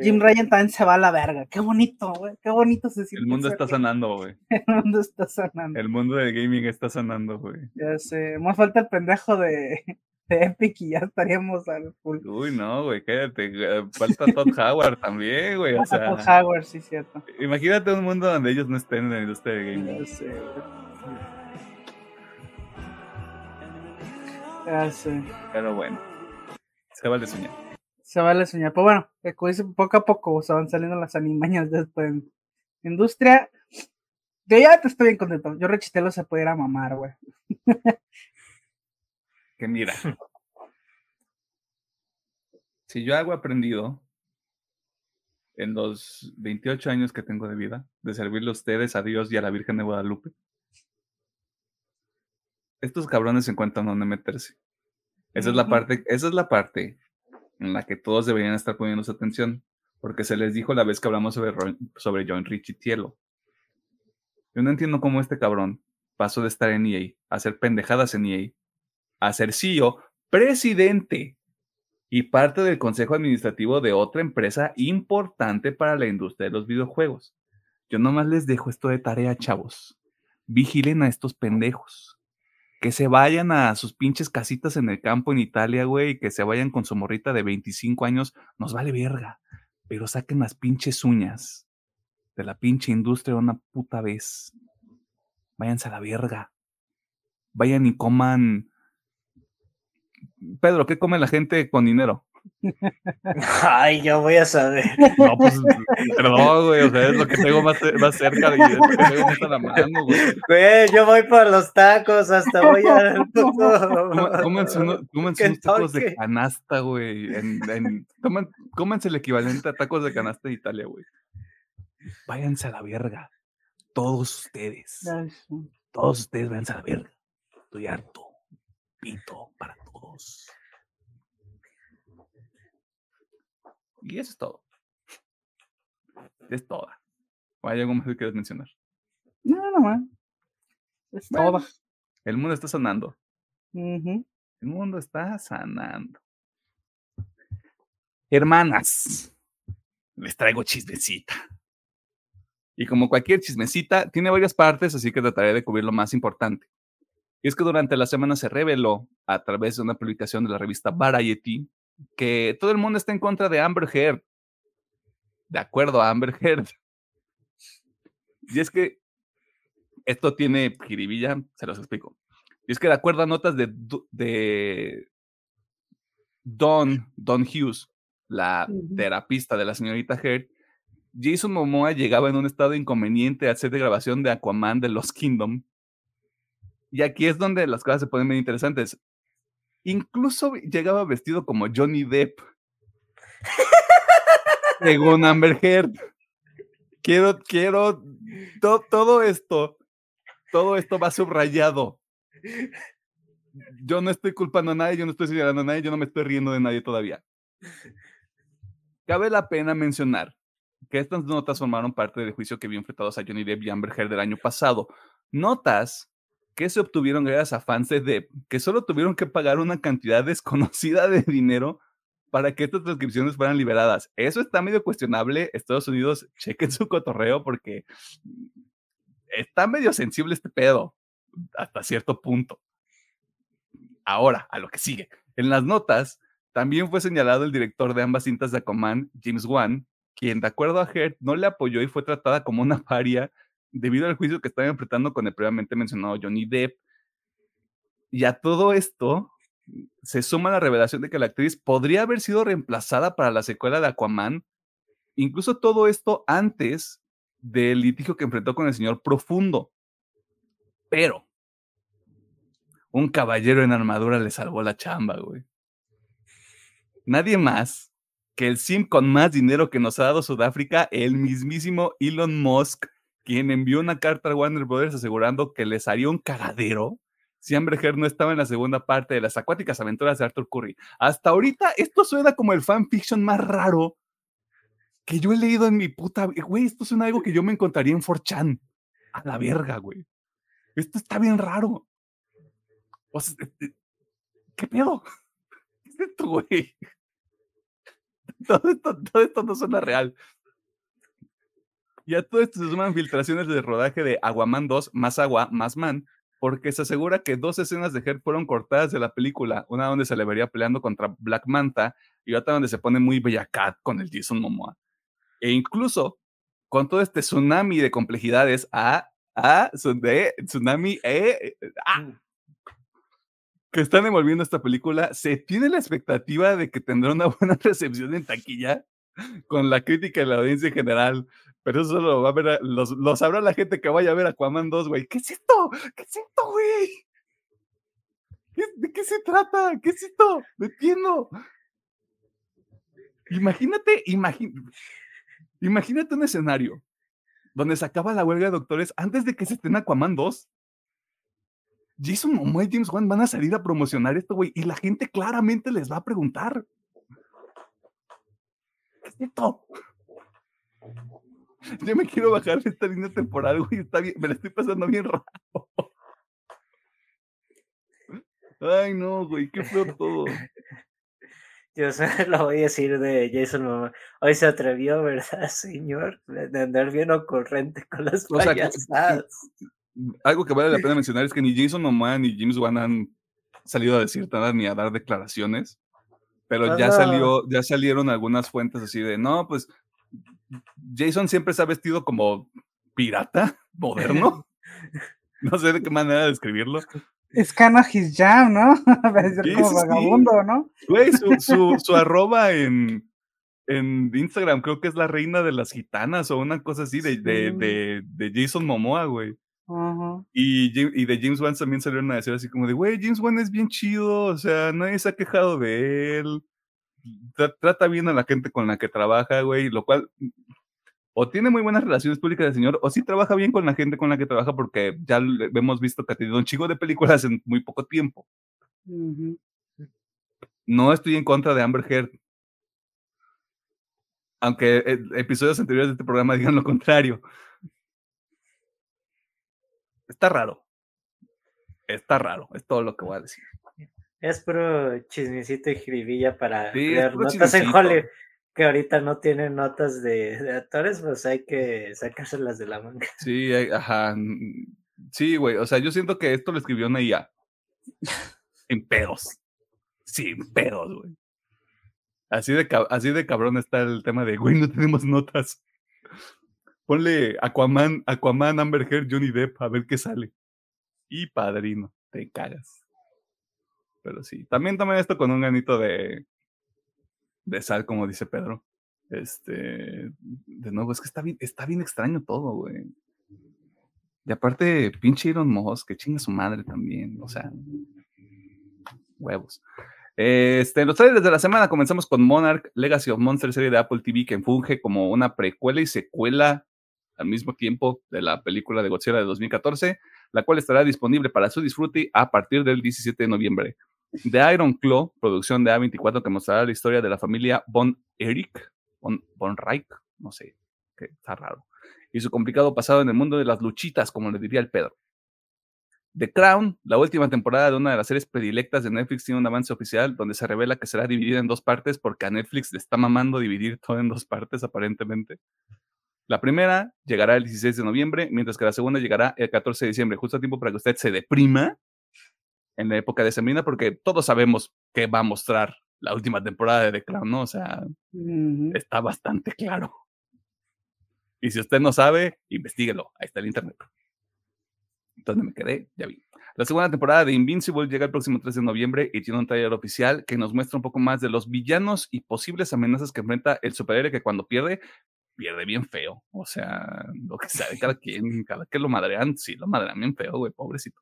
Jim Ryan también se va a la verga. Qué bonito, güey. Qué bonito se siente. El mundo está que sanando, güey. El mundo está sanando. El mundo del gaming está sanando, güey. Ya sé. Más falta el pendejo de, de Epic y ya estaríamos al full. Uy, no, güey, cállate. eh, Falta Todd Howard también, güey. O sea, Apple Howard, sí, cierto. imagínate un mundo donde ellos no estén en la industria de gaming. Ya sé, güey. Ya sé. Pero bueno, se vale soñar. Se vale soñar. Pues bueno, dice, poco a poco se van saliendo las animañas de esta in- industria. Yo ya te estoy bien contento. Yo Rechitelo se puede ir a mamar, güey. Que mira, si yo algo aprendido en los 28 años que tengo de vida, de servirle a ustedes, a Dios y a la Virgen de Guadalupe, estos cabrones encuentran dónde meterse. Esa es la parte, esa es la parte en la que todos deberían estar poniendo su atención, porque se les dijo la vez que hablamos sobre, sobre John Richitielo. Yo no entiendo cómo este cabrón pasó de estar en EA a hacer pendejadas en EA a ser CEO, presidente y parte del consejo administrativo de otra empresa importante para la industria de los videojuegos. Yo nomás les dejo esto de tarea, chavos. Vigilen a estos pendejos. Que se vayan a sus pinches casitas en el campo en Italia, güey, y que se vayan con su morrita de 25 años, nos vale verga. Pero saquen las pinches uñas de la pinche industria una puta vez. Váyanse a la verga. Vayan y coman. Pedro, ¿qué come la gente con dinero? Ay, yo voy a saber. No, pues, perdón, güey, o sea, es lo que tengo más, más cerca de es lo que tengo más a la mano, güey. Güey, yo voy por los tacos, hasta voy Cóma- Cómense, uno- cómense unos tacos de canasta, güey. En, en- cómense el equivalente a tacos de canasta de Italia, güey. Váyanse a la verga. Todos ustedes. Todos ustedes váyanse a la verga. Estoy harto. Pito para todos. Y eso es todo. Es toda. ¿O hay algo más que quieras mencionar? No, no. Es Bueno, todo. El mundo está sonando. Ujú. El mundo está sanando. Hermanas, les traigo chismecita. Y como cualquier chismecita, tiene varias partes, así que trataré de cubrir lo más importante. Y es que durante la semana se reveló, a través de una publicación de la revista Variety, que todo el mundo está en contra de Amber Heard. De acuerdo a Amber Heard. Y es que esto tiene jiribilla, se los explico. Y es que de acuerdo a notas de, de Don, Don Hughes, la terapista de la señorita Heard, Jason Momoa llegaba en un estado inconveniente al set de grabación de Aquaman de Los Kingdom. Y aquí es donde las cosas se ponen bien interesantes. Incluso llegaba vestido como Johnny Depp. Según Amber Heard. Quiero, quiero, to- todo esto, todo esto va subrayado. Yo no estoy culpando a nadie, yo no estoy señalando a nadie, yo no me estoy riendo de nadie todavía. Cabe la pena mencionar que estas notas formaron parte del juicio que vio enfrentados a Johnny Depp y Amber Heard del año pasado. Notas que se obtuvieron gracias a fans de Depp, que solo tuvieron que pagar una cantidad desconocida de dinero para que estas transcripciones fueran liberadas. Eso está medio cuestionable. Estados Unidos, chequen su cotorreo porque está medio sensible este pedo hasta cierto punto. Ahora, a lo que sigue. En las notas, también fue señalado el director de ambas cintas de Aquaman, James Wan, quien, de acuerdo a Heard, no le apoyó y fue tratada como una paria debido al juicio que estaba enfrentando con el previamente mencionado Johnny Depp. Y a todo esto se suma la revelación de que la actriz podría haber sido reemplazada para la secuela de Aquaman. Incluso todo esto antes del litigio que enfrentó con el señor Profundo. Pero un caballero en armadura le salvó la chamba, güey. Nadie más que el sim con más dinero que nos ha dado Sudáfrica, el mismísimo Elon Musk, quien envió una carta a Warner Brothers asegurando que les haría un cagadero si Amber Heard no estaba en la segunda parte de las acuáticas aventuras de Arthur Curry. Hasta ahorita esto suena como el fanfiction más raro que yo he leído en mi puta... Güey, esto suena algo que yo me encontraría en 4chan. A la verga, güey. Esto está bien raro. Sea, eh, ¿qué pedo? ¿Qué es esto, güey? Todo esto, todo esto no suena real. Y a todo esto se suman filtraciones de rodaje de Aguaman 2, más agua, más man, porque se asegura que dos escenas de Heard fueron cortadas de la película, una donde se le vería peleando contra Black Manta y otra donde se pone muy bella cat con el Jason Momoa. E incluso con todo este tsunami de complejidades, a, a, de, tsunami, eh, ah, que están envolviendo esta película, se tiene la expectativa de que tendrá una buena recepción en taquilla con la crítica y la audiencia en general. Pero eso lo va a ver, a- los, lo sabrá la gente que vaya a ver Aquaman 2, güey. ¿Qué es esto? ¿Qué es esto, güey? ¿Qué- ¿De qué se trata? ¿Qué es esto? No entiendo. Imagínate, imagi- imagínate un escenario donde se acaba la huelga de doctores antes de que se estrene Aquaman 2. Jason Momoa y James Wan van a salir a promocionar esto, güey, y la gente claramente les va a preguntar. ¿Qué es esto? Yo me quiero bajar de esta línea temporal, güey, está bien, me la estoy pasando bien raro. Ay, no, güey, qué feo todo. Yo solo lo voy a decir de Jason Momoa. Hoy se atrevió, ¿verdad, señor? De andar bien ocurrente con las O sea, payasadas. Algo que vale la pena mencionar es que ni Jason Momoa ni James Wan han salido a decir nada ni a dar declaraciones, pero Pues ya no. salió, ya salieron algunas fuentes así de, no, pues Jason siempre se ha vestido como pirata moderno. No sé de qué manera describirlo. Es kind of his jam, ¿no? Parecer Sí, como sí, vagabundo, ¿no? Güey, su, su, su arroba en, en Instagram creo que es la reina de las gitanas o una cosa así de, de, Sí. de, de Jason Momoa, güey. Ajá. Y, y de James Wan también salieron a decir así como de, güey, James Wan es bien chido, o sea, nadie se ha quejado de él. Tra- trata bien a la gente con la que trabaja, güey, lo cual o tiene muy buenas relaciones públicas el señor, o sí trabaja bien con la gente con la que trabaja, porque ya hemos visto que ha tenido un chico de películas en muy poco tiempo. No estoy en contra de Amber Heard. Aunque eh, episodios anteriores de este programa digan lo contrario. Está raro. Está raro, es todo lo que voy a decir. Es puro chismecito y jiribilla para Sí, crear notas en. Hollywood. Que ahorita no tienen notas de, de actores, pues hay que sacárselas de la manga. Sí, ajá. mm, Sí, güey. O sea, yo siento que esto lo escribió una IA. En pedos. Sin pedos, güey. Así de, así de cabrón está el tema de, güey, no tenemos notas. Ponle Aquaman, Aquaman, Amber Heard, Johnny Depp, a ver qué sale. Y padrino, te cagas. Pero sí, también tomen esto con un ganito de, de sal, como dice Pedro. Este, de nuevo, es que está bien, está bien extraño todo, güey. Y aparte, pinche Elon Musk, que chinga su madre también, o sea, huevos. Este, los trailers de la semana comenzamos con Monarch, Legacy of Monsters, serie de Apple TV que funge como una precuela y secuela al mismo tiempo de la película de Godzilla de 2014, la cual estará disponible para su disfrute a partir del 17 de noviembre. The Iron Claw, producción de A24 que mostrará la historia de la familia Von Erich, Von, Von Reich, no sé, que está raro, y su complicado pasado en el mundo de las luchitas, como le diría el Pedro. The Crown, la última temporada de una de las series predilectas de Netflix, tiene un avance oficial donde se revela que será dividida en dos partes porque a Netflix le está mamando dividir todo en dos partes, aparentemente. La primera llegará el 16 de noviembre, mientras que la segunda llegará el 14 de diciembre, justo a tiempo para que usted se deprima en la época de semana, porque todos sabemos que va a mostrar la última temporada de The Crown, ¿no? O sea, Ujú. está bastante claro. Y si usted no sabe, investíguelo. Ahí está el internet. ¿Dónde me quedé? Ya vi. La segunda temporada de Invincible llega el próximo 3 de noviembre y tiene un trailer oficial que nos muestra un poco más de los villanos y posibles amenazas que enfrenta el superhéroe que cuando pierde, pierde bien feo. O sea, lo que sabe cada quien, cada que lo madrean, sí, lo madrean bien feo, güey, pobrecito.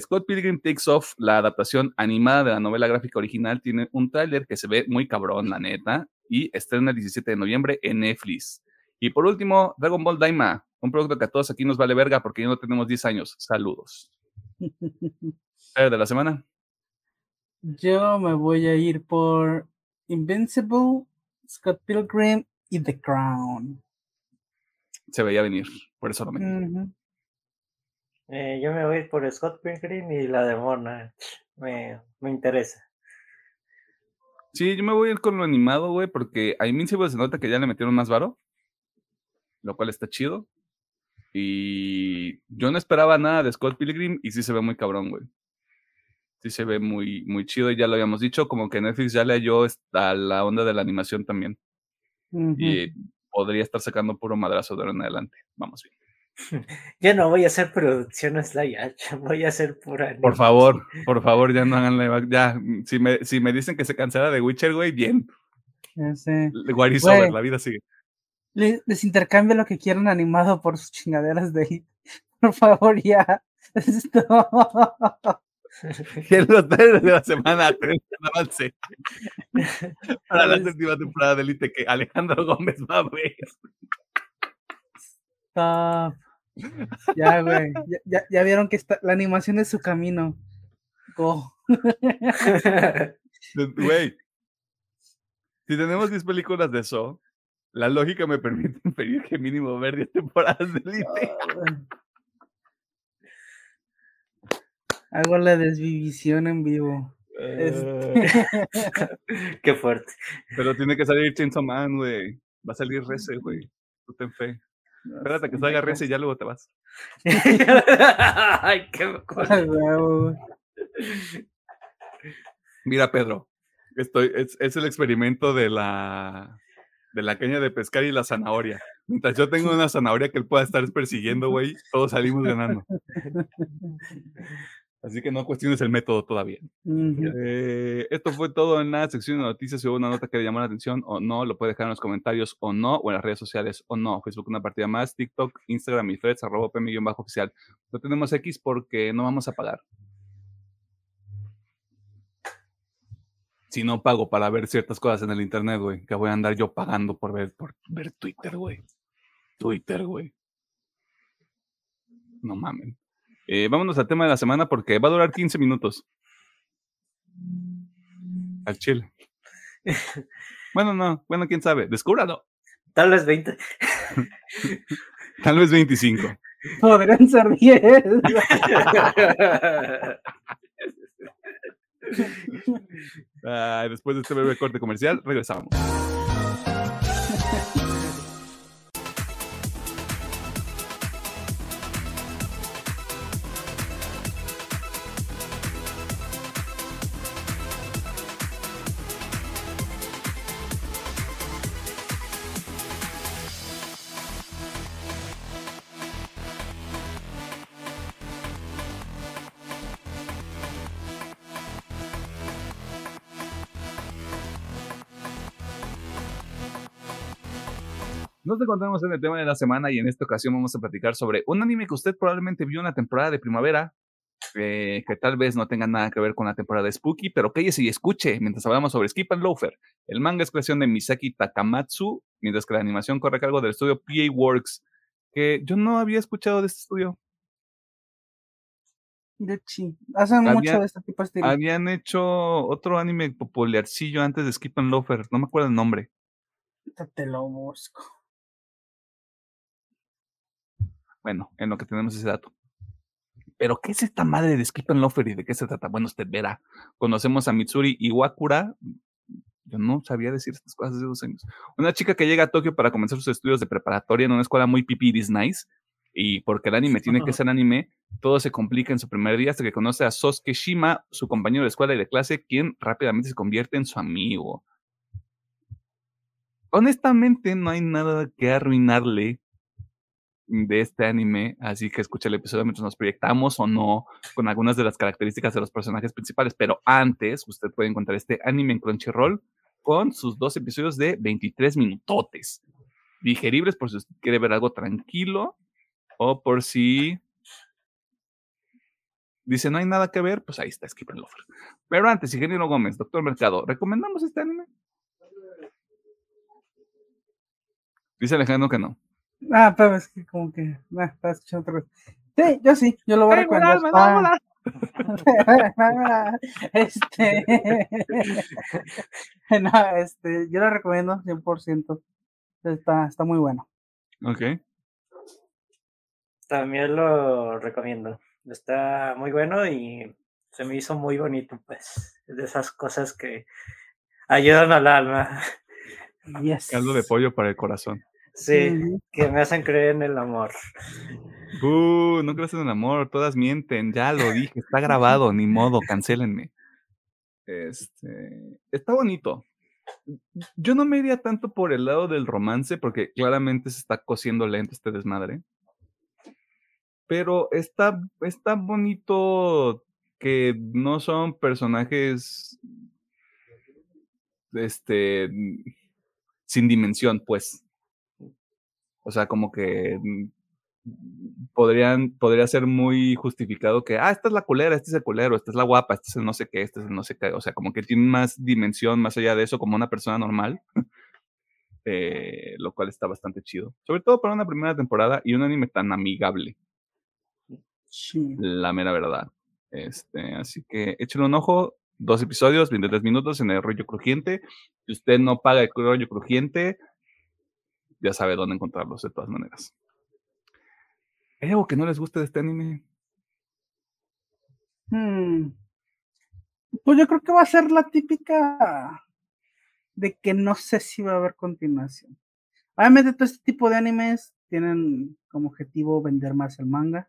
Scott Pilgrim Takes Off, la adaptación animada de la novela gráfica original, tiene un tráiler que se ve muy cabrón, la neta, y estrena el 17 de noviembre en Netflix. Y por último, Dragon Ball Daima, un producto que a todos aquí nos vale verga porque ya no tenemos 10 años. Saludos. De la semana. Yo me voy a ir por Invincible, Scott Pilgrim y The Crown. Se veía venir, por eso lo metí. Eh, yo me voy a ir por Scott Pilgrim y la de Monarch. Me, me interesa. Sí, yo me voy a ir con lo animado, güey, porque a Invincible se nota que ya le metieron más varo, lo cual está chido. Y yo no esperaba nada de Scott Pilgrim y sí se ve muy cabrón, güey. Sí se ve muy, muy chido y ya lo habíamos dicho, como que Netflix ya le halló a la onda de la animación también. Y podría estar sacando puro madrazo de ahora en adelante. Vamos bien. Yo no voy a hacer producciones live action, voy a hacer pura. Por favor, por favor, ya no hagan live act- Ya, si me, si me dicen que se cancela de Witcher, güey, bien. Ya sé. What is over, la vida sigue. Le- les intercambio lo que quieran animado por sus chingaderas de ahí. Por favor, ya. Esto. Y en los trailers de la semana tenemos un avance para la Pues- séptima temporada de Elite que Alejandro Gómez va a ver. Stop. Ya, güey. Ya, ya, ya vieron que está, la animación es su camino. Go. Güey, si tenemos 10 películas de eso, la lógica me permite inferir que mínimo ver 10 temporadas de Elite. Hago la desvivisión en vivo. Este, Qué fuerte. Pero tiene que salir Chainsaw Man, güey. Va a salir Rece, güey. Tú ten fe. Espérate que salga Rece y ya luego te vas. Ay, qué. Mira, Pedro, estoy, es, es el experimento de la, de la caña de pescar y la zanahoria. Mientras yo tengo una zanahoria que él pueda estar persiguiendo, güey, todos salimos ganando. Así que no cuestiones el método todavía. Eh, esto fue todo en la sección de noticias. Si hubo una nota que le llamó la atención o no, lo puede dejar en los comentarios o no, o en las redes sociales o no. Facebook una partida más, TikTok, Instagram y Threads, arroba bajo oficial. No tenemos X porque no vamos a pagar. Si no pago para ver ciertas cosas en el internet, güey, que voy a andar yo pagando por ver, por ver Twitter, güey. Twitter, güey. No mamen. Eh, vámonos al tema de la semana porque va a durar 15 minutos. Al chile. Bueno, no, bueno, quién sabe. Descúbralo. Tal vez 20. Tal vez 25. Podrían ser 10. Ah, después de este breve corte comercial, regresamos. Encontramos en el tema de la semana y en esta ocasión vamos a platicar sobre un anime que usted probablemente vio en la temporada de primavera, eh, que tal vez no tenga nada que ver con la temporada de Spooky, pero cállese y escuche mientras hablamos sobre Skip and Loafer. El manga es creación de Misaki Takamatsu, mientras que la animación corre a cargo del estudio PA Works, que yo no había escuchado de este estudio. De chi. Hacen mucho de este tipo de estilo. Habían hecho otro anime popularcillo antes de Skip and Loafer, no me acuerdo el nombre. Te lo busco. Bueno, en lo que tenemos ese dato. Pero, ¿qué es esta madre de Skip and Loafer y de qué se trata? Bueno, usted verá. Conocemos a Mitsuri Iwakura. Yo no sabía decir estas cosas hace dos años. Una chica que llega a Tokio para comenzar sus estudios de preparatoria en una escuela muy pipi nice. Y porque el anime tiene que ser anime, todo se complica en su primer día hasta que conoce a Sosuke Shima, su compañero de escuela y de clase, quien rápidamente se convierte en su amigo. Honestamente, no hay nada que arruinarle de este anime, así que escucha el episodio mientras nos proyectamos o no con algunas de las características de los personajes principales, pero antes usted puede encontrar este anime en Crunchyroll con sus dos episodios de 23 minutotes, digeribles por si usted quiere ver algo tranquilo o por si dice no hay nada que ver, pues ahí está Skip and Lover. Pero antes, Ingeniero Gómez, Doctor Mercado, ¿recomendamos este anime? Dice Alejandro que no. Ah, pero es que como que, nah, estaba escuchando otra vez. Sí, yo sí, yo lo voy a recomendar. Ah. este, no, este, yo lo recomiendo 100%. Está, está muy bueno. Ok. También lo recomiendo. Está muy bueno y se me hizo muy bonito, pues. De esas cosas que ayudan al alma. Yes. Caldo de pollo para el corazón. Sí, que me hacen creer en el amor. Uh, no creas en el amor, todas mienten, ya lo dije, está grabado, ni modo, cancélenme. Este, está bonito. Yo no me iría tanto por el lado del romance, porque claramente se está cosiendo lento este desmadre. Pero está, está bonito que no son personajes este sin dimensión, pues. O sea, como que mm, podrían, podría ser muy justificado que, ah, esta es la culera, este es el culero, esta es la guapa, este es el no sé qué, este es el no sé qué. O sea, como que tiene más dimensión más allá de eso, como una persona normal. eh, lo cual está bastante chido. Sobre todo para una primera temporada y un anime tan amigable, Sí. la mera verdad. Este, así que échale un ojo, dos episodios, 23 minutos en el rollo crujiente. Si usted no paga el rollo crujiente, ya sabe dónde encontrarlos de todas maneras. ¿Hay algo que no les guste de este anime? Hmm. Pues yo creo que va a ser la típica de que no sé si va a haber continuación. Obviamente todo este tipo de animes tienen como objetivo vender más el manga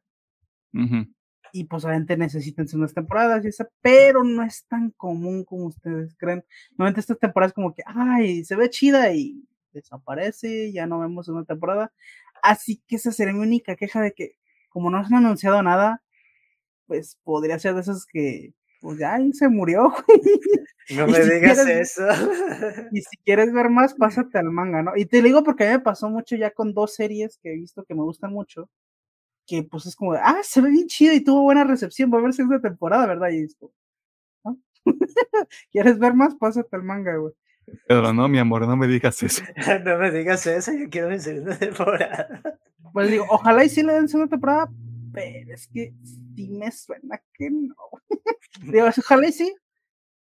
y pues obviamente necesitan unas temporadas y esa, pero no es tan común como ustedes creen. Normalmente estas temporadas como que, ay, se ve chida y desaparece, ya no vemos una temporada. Así que esa sería mi única queja de que como no se han anunciado nada, pues podría ser de esas que pues ya ahí se murió, güey. No me si digas quieres- eso. Y si quieres ver más, pásate al manga, ¿no? Y te digo porque a mí me pasó mucho ya con dos series que he visto que me gustan mucho, que pues es como, ah, se ve bien chido y tuvo buena recepción, va a haber segunda temporada, ¿verdad? Y es como, ¿no? ¿Quieres ver más? Pásate al manga, güey. Pero no, mi amor, no me digas eso. No me digas eso, yo quiero mi segunda temporada. Pues digo, ojalá y sí le den segunda temporada, pero es que sí me suena que no. digo, ojalá y sí,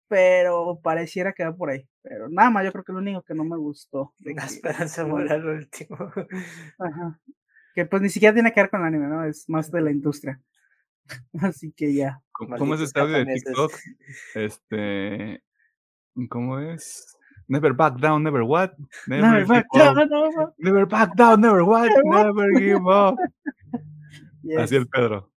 pero pareciera que va por ahí. Pero nada más, yo creo que lo único que no me gustó. de La esperanza muere al último. Ajá. Que pues ni siquiera tiene que ver con el anime, ¿no? Es más de la industria. Así que ya. ¿Cómo, cómo es este audio de. TikTok? Este. ¿Cómo es? Never back down, never what? Never give back up. down, never- Never back down, never what? Never? Never give up. Así el Pedro.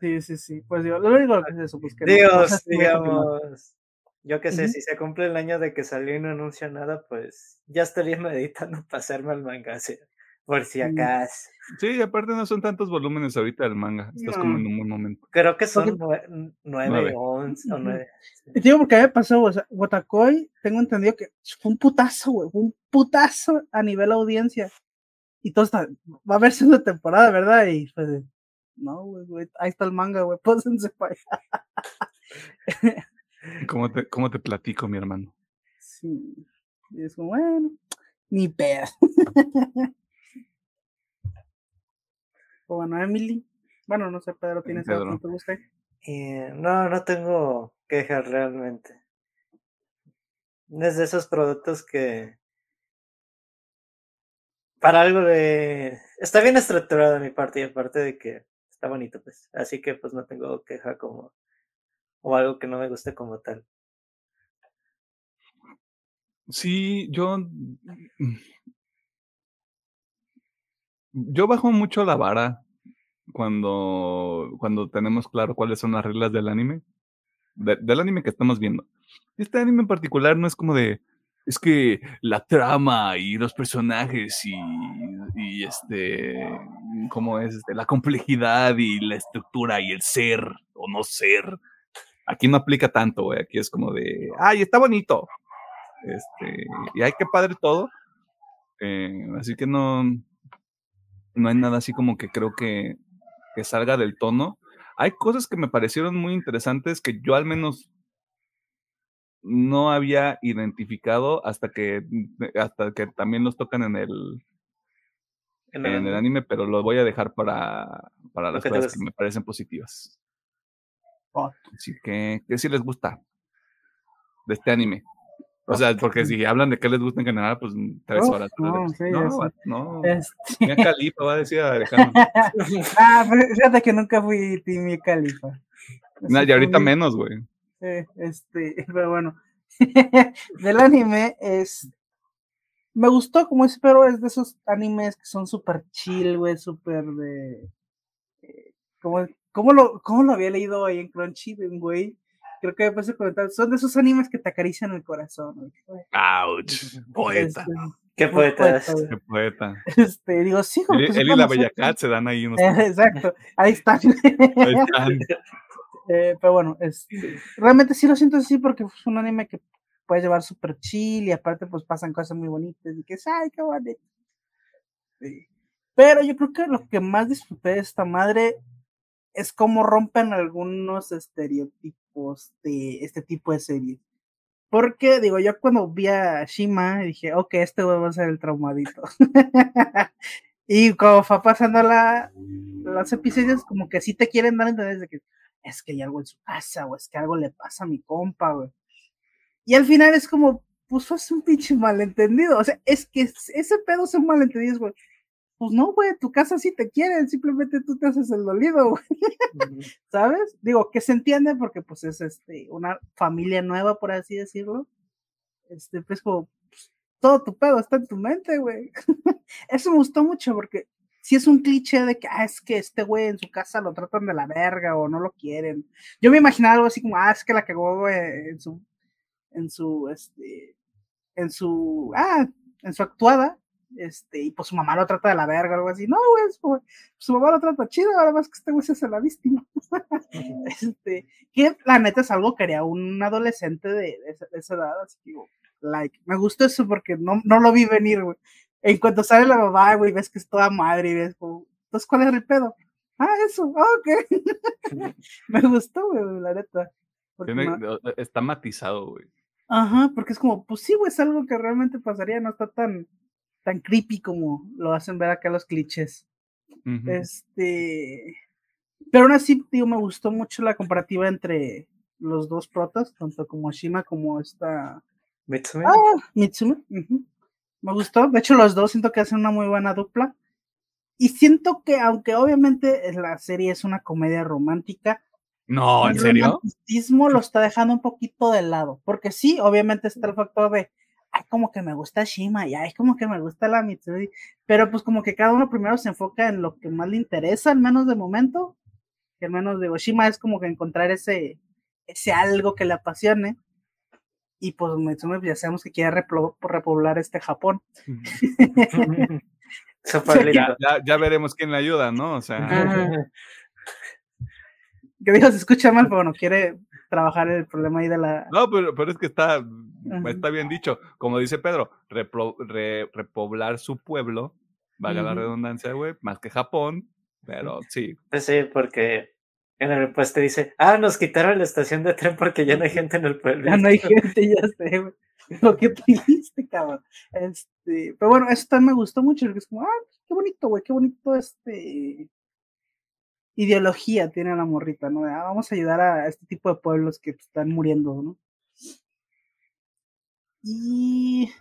Sí, sí, sí. Pues digo, lo único que es eso, pues que no Dios, digamos, yo qué sé, si se cumple el año de que salió y no anunció nada, pues ya estaría meditando pasarme al manga, sí, por si acaso. Sí, y aparte no son tantos volúmenes ahorita del manga. Estás como No. en un buen momento. Creo que son nue- nueve, once o nueve. Y Digo, porque a mí me pasó, o sea, Wotakoi, tengo entendido que fue un putazo, güey, fue un putazo a nivel audiencia. Y todo está, va a haber segunda temporada, ¿verdad? Y pues, no, güey, güey, ahí está el manga, güey, pósense para allá. ¿Cómo te, ¿Cómo te platico, mi hermano? Sí. Y es como, bueno, ni pedo. o bueno, Emily. Bueno, no sé, Pedro, ¿tienes algo que Pedro. no te guste? Y no, no tengo quejas realmente. Es de esos productos que para algo de está bien estructurado de mi parte y aparte de que está bonito, pues. Así que pues no tengo queja como o algo que no me guste como tal. Sí, yo. Yo bajo mucho la vara cuando, cuando tenemos claro cuáles son las reglas del anime. de- del anime que estamos viendo. Este anime en particular no es como de. Es que la trama y los personajes y, y este. ¿Cómo es? Este, la complejidad y la estructura y el ser o no ser. Aquí no aplica tanto, güey. Aquí es como de. ¡Ay, está bonito! Este, y hay que padre todo. Eh, así que no, no hay nada así como que creo que, que salga del tono. Hay cosas que me parecieron muy interesantes que yo al menos no había identificado hasta que hasta que también los tocan en el, En en el anime, pero lo voy a dejar para, para las cosas que me parecen positivas. Oh. Así que, que sí les gusta de este anime. O sea, porque si hablan de qué les gusta en general, pues tres Uf, horas. no, sí, no, no. Este, Mia Khalifa va a decir Alejandro. ah, pero fíjate que nunca fui Timmy Califa. Nah, y ahorita menos, güey. Eh, este, pero bueno, del anime es. Me gustó, como es, pero es de esos animes que son súper chill, güey, súper de. eh, ¿Cómo, cómo lo, ¿Cómo lo había leído ahí en Crunchy, güey? Creo que después de comentar. Son de esos animes que te acarician el corazón, güey. Ouch. Poeta. Este, Qué güey. Qué poeta. Este, digo, sí, Él, porque él y la como Bella Cat se dan ahí unos. Eh, Exacto, ahí están. ahí están. Eh, pero bueno, este, realmente sí lo siento así porque es un anime que puedes llevar súper chill y aparte pues pasan cosas muy bonitas y que es, ay, qué bonito. Sí. Pero yo creo que lo que más disfruté de esta madre es cómo rompen algunos estereotipos de este tipo de series. Porque, digo, yo cuando vi a Shima dije, ok, este güey va a ser el traumadito. y como fue pasando la, los episodios, como que sí te quieren dar a entender de que es que hay algo en su casa, o es que algo le pasa a mi compa, güey. Y al final es como, pues fue un pinche malentendido. O sea, es que es- ese pedo son malentendidos, güey. Pues no, güey, tu casa sí te quieren, simplemente tú te haces el dolido, güey. ¿sabes? Digo, que se entiende porque pues es este una familia nueva, por así decirlo. Este, pues como pues, todo tu pedo está en tu mente, güey. Eso me gustó mucho porque si es un cliché de que ah, es que este güey en su casa lo tratan de la verga o no lo quieren. Yo me imaginaba algo así como, ah, es que la cagó güey, en su en su este en su ah, en su actuada. Este, y pues su mamá lo trata de la verga o algo así. No, güey, como, su mamá lo trata chido, ahora más que este güey se hace la víctima. este, que la neta es algo que haría un adolescente de, esa, de esa edad, así que digo, like, me gustó eso porque no, no lo vi venir, güey. En cuanto sale la mamá, güey, ves que es toda madre y ves como, entonces, ¿cuál es el pedo? Ah, eso, ah, ok. me gustó, güey, la neta. Tiene- no- está matizado, güey. Ajá, porque es como, pues sí, güey, es algo que realmente pasaría, no está tan, tan creepy como lo hacen ver acá los clichés. Ujú. Este. Pero aún así, digo, me gustó mucho la comparativa entre los dos protas, tanto como Shima como esta Mitsume. ah, Mitsume. ujú. Me gustó. De hecho, los dos siento que hacen una muy buena dupla. Y siento que, aunque obviamente la serie es una comedia romántica, no, ¿en serio? El romanticismo lo está dejando un poquito de lado, porque sí, obviamente está el factor de, ay, como que me gusta Shima, y ay, como que me gusta la Mitsuri, pero pues como que cada uno primero se enfoca en lo que más le interesa, al menos de momento, que al menos de Shima es como que encontrar ese, ese algo que le apasione, y pues Mitsumi ya sabemos que quiere repoblar este Japón. ya, veremos quién le ayuda, ¿no? O sea. que dijo, se escucha mal, pero no quiere trabajar el problema ahí de la. No, pero, pero es que está, está bien dicho. Como dice Pedro, repoblar su pueblo, valga la redundancia, güey, más que Japón, pero sí. Pues sí, porque en el pues te dice, ah, nos quitaron la estación de tren porque ya no hay gente en el pueblo. Ya no hay gente, ya sé, güey. Lo que dijiste, cabrón. Este, pero bueno, eso también me gustó mucho, porque es como, ah, qué bonito, güey, qué bonito este ideología tiene la morrita, ¿no? Ah, vamos a ayudar a este tipo de pueblos que están muriendo, ¿no? Y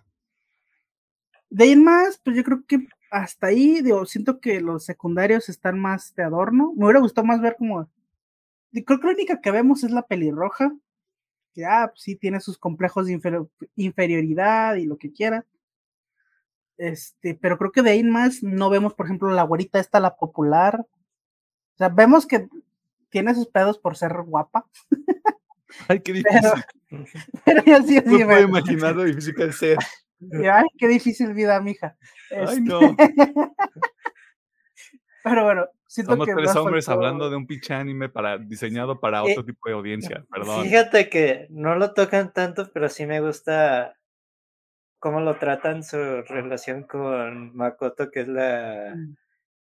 de ahí en más, pues yo creo que hasta ahí, digo, siento que los secundarios están más de adorno. Me hubiera gustado más ver como. Creo que la única que vemos es la pelirroja, que ah, pues sí tiene sus complejos de inferioridad y lo que quiera. Este, pero creo que de ahí en más no vemos, por ejemplo, la güerita esta, la popular, o sea, vemos que tiene sus pedos por ser guapa. Ay, qué difícil. Pero, pero así, así, no puedo imaginar lo difícil que es ser. Ay, qué difícil vida, mija. Ay, no. pero bueno, siento Somos tres hombres hablando de un pinche anime para, diseñado para otro tipo de audiencia, perdón. Fíjate que no lo tocan tanto, pero sí me gusta cómo lo tratan su relación con Makoto, que es la, mm.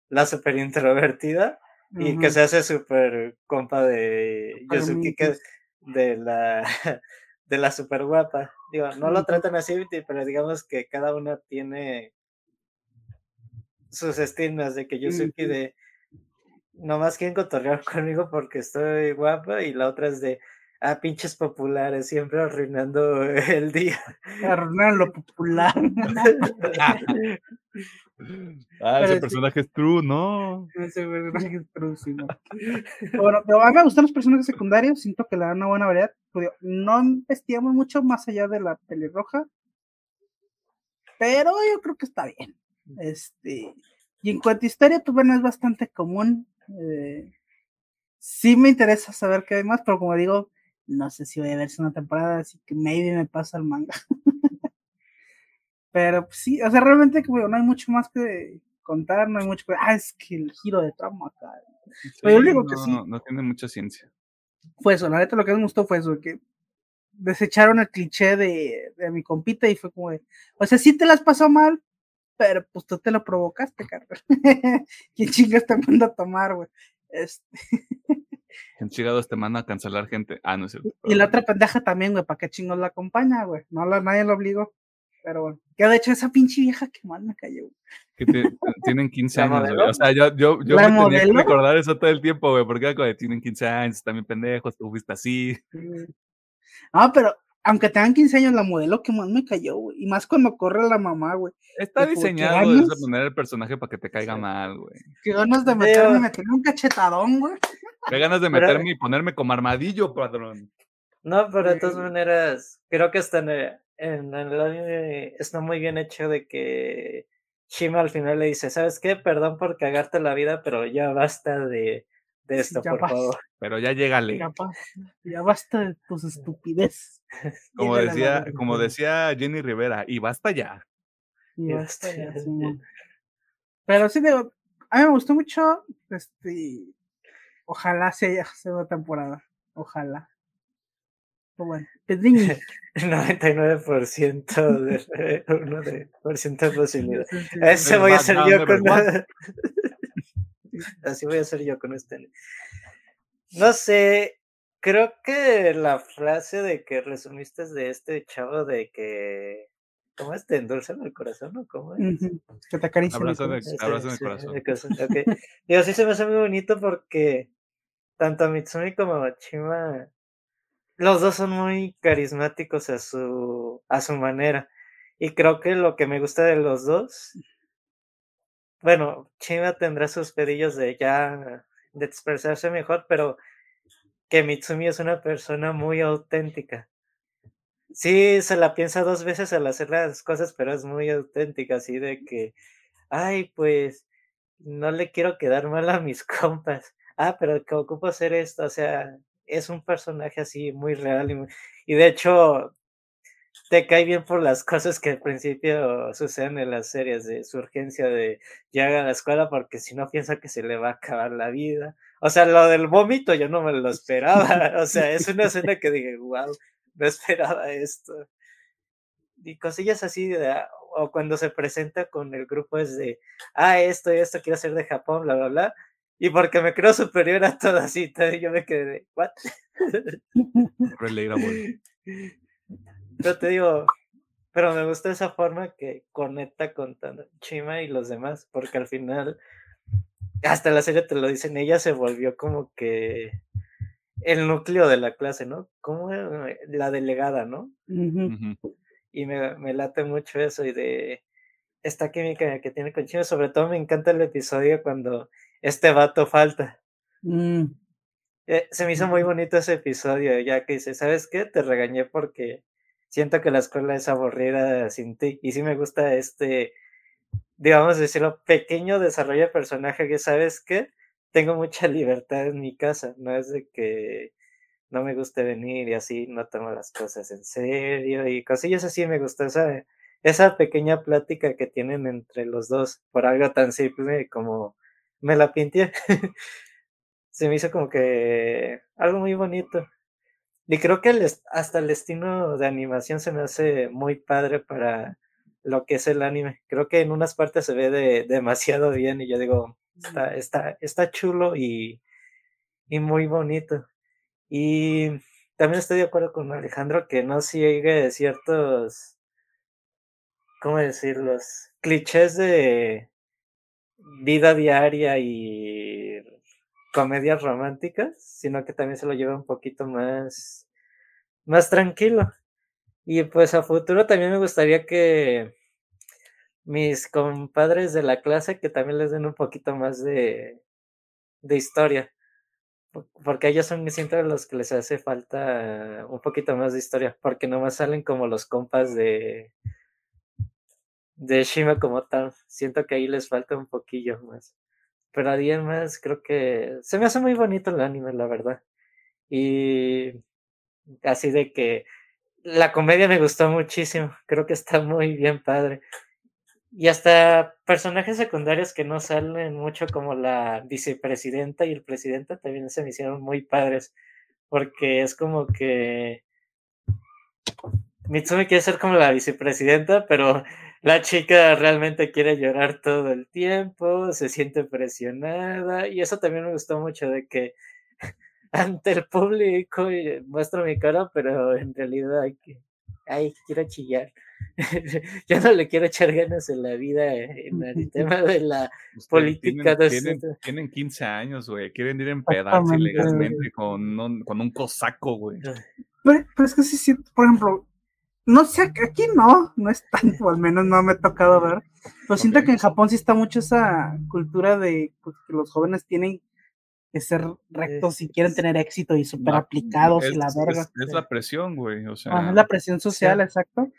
la super introvertida y que se hace súper compa de Yosuke, que de la, de la super guapa. Digo, no lo tratan así, pero digamos que cada uno tiene sus estigmas de que Yosuke de nomás quieren cotorrear conmigo porque estoy guapa y la otra es de a pinches populares, siempre arruinando el día. Arruinar lo popular. ah, ese personaje es true, ¿no? Ese personaje es true, sí, no. bueno, pero a mí me gustan los personajes secundarios, siento que le dan una buena variedad. No investigamos mucho más allá de la pelirroja, pero yo creo que está bien. Este, y en cuanto a historia, pues bueno, es bastante común. Eh, sí me interesa saber qué hay más, pero como digo, no sé si voy a verse una temporada, así que maybe me pasa el manga. Pero pues, sí, o sea, realmente como no hay mucho más que contar, no hay mucho que. Ah, es que el giro de trama acá. Pero digo no, que sí. No, tiene mucha ciencia. Fue eso, la neta lo que me gustó fue eso, que desecharon el cliché de, de mi compita y fue como de. O sea, sí te las pasó mal, pero pues tú te lo provocaste, carnal. ¿Quién chingas te manda a tomar, güey? Este. En chigados te manda a cancelar gente. Ah, no es cierto. Y la otra pendeja también, güey, ¿para qué chingos la acompaña, güey? No, nadie lo obligó. Pero bueno, que de hecho esa pinche vieja que mal me cayó. Que tienen 15 años, güey. O sea, yo, yo, yo me tenía que recordar eso todo el tiempo, güey, porque güey, tienen 15 años, también pendejos, tú fuiste así. No, pero aunque tengan 15 años, la modelo que más me cayó, güey. Y más cuando corre la mamá, güey. Está diseñado de esa manera el personaje para que te caiga mal, güey. Qué ganas de meterme, meterme un cachetadón, güey. Qué ganas de meterme y ponerme como armadillo, padrón. No, pero de todas maneras, creo que está en el, en anime está muy bien hecho de que Shima al final le dice, ¿sabes qué? Perdón por cagarte la vida, pero ya basta de, de esto, por favor. Pero ya llégale. Ya, ya basta de tus estupideces. Como decía, como decía Jenny Rivera, y basta ya. Y basta ya, Pero sí, digo, a mí me gustó mucho, este, ojalá sea segunda temporada, ojalá. Bueno, El 99% de, uno de, por ciento de posibilidad. Ese voy a ser yo con Así voy a ser yo con este. No sé, creo que la frase de que resumiste de este chavo de que ¿Cómo es? ¿Te endulzan el corazón o cómo es? Que te acarician abrazo, de, abrazo en el corazón. Okay. Digo, sí se me hace muy bonito porque tanto Mitsumi como Chima, los dos son muy carismáticos a su, a su manera. Y creo que lo que me gusta de los dos bueno, Chima tendrá sus pedillos de ya de expresarse mejor, pero que Mitsumi es una persona muy auténtica. Sí, se la piensa dos veces al hacer las cosas, pero es muy auténtica, así de que, ay, pues, no le quiero quedar mal a mis compas. Ah, pero que ocupo hacer esto, o sea, es un personaje así muy real y, y de hecho te cae bien por las cosas que al principio suceden en las series de su urgencia de llegar a la escuela porque si no piensa que se le va a acabar la vida. O sea, lo del vómito yo no me lo esperaba. O sea, es una escena que dije, wow, no esperaba esto. Y cosillas así, de, o cuando se presenta con el grupo es de, ah, esto y esto quiero hacer de Japón, bla, bla, bla. Y porque me creo superior a todo así, yo me quedé de, ¿what? Pero te digo, pero me gusta esa forma que conecta con Chima y los demás, porque al final, hasta la serie te lo dicen, ella se volvió como que el núcleo de la clase, ¿no? Como la delegada, ¿no? Y me, me, late mucho eso y de esta química que tiene con Chima. Sobre todo me encanta el episodio cuando este vato falta. Mm. Eh, se me hizo muy bonito ese episodio, ya que dice, ¿sabes qué? Te regañé porque siento que la escuela es aburrida sin ti. Y sí me gusta este, digamos decirlo, pequeño desarrollo de personaje que, ¿sabes qué? Tengo mucha libertad en mi casa, no es de que no me guste venir y así no tomo las cosas en serio y cosillas así me gusta esa, esa pequeña plática que tienen entre los dos por algo tan simple como me la pinté. Se me hizo como que algo muy bonito. Y creo que hasta el estilo de animación se me hace muy padre para lo que es el anime. Creo que en unas partes se ve de, demasiado bien y yo digo, está, está, está chulo y, y muy bonito. Y también estoy de acuerdo con Alejandro que no sigue ciertos, ¿cómo decirlos? Clichés de vida diaria y comedias románticas, sino que también se lo lleva un poquito más, más tranquilo. Y pues a futuro también me gustaría que mis compadres de la clase que también les den un poquito más de, de historia. Porque ellos son, siento, los que les hace falta un poquito más de historia. Porque nomás salen como los compas de, de Shima como tal. Siento que ahí les falta un poquillo más. Pero además creo que se me hace muy bonito el anime, la verdad. Y así de que la comedia me gustó muchísimo. Creo que está muy bien padre. Y hasta personajes secundarios que no salen mucho como la vicepresidenta y el presidente también se me hicieron muy padres. Porque es como que Mitsumi quiere ser como la vicepresidenta, pero la chica realmente quiere llorar todo el tiempo, se siente presionada y eso también me gustó mucho de que ante el público muestro mi cara, pero en realidad hay que, ay, quiero chillar. Yo no le quiero echar ganas en la vida en el tema de la política. Tienen, tienen, 15 años, güey. Quieren ir en pedazos ilegalmente con un, con un cosaco, güey. Pero, pero, es que sí, por ejemplo, no sé, aquí no, no es tanto, al menos no me ha tocado ver. Pero siento que en Japón sí está mucho esa cultura de pues, que los jóvenes tienen que ser rectos y quieren tener éxito y súper aplicados y la verga. Es, la presión, güey. O sea, es la presión social, exacto.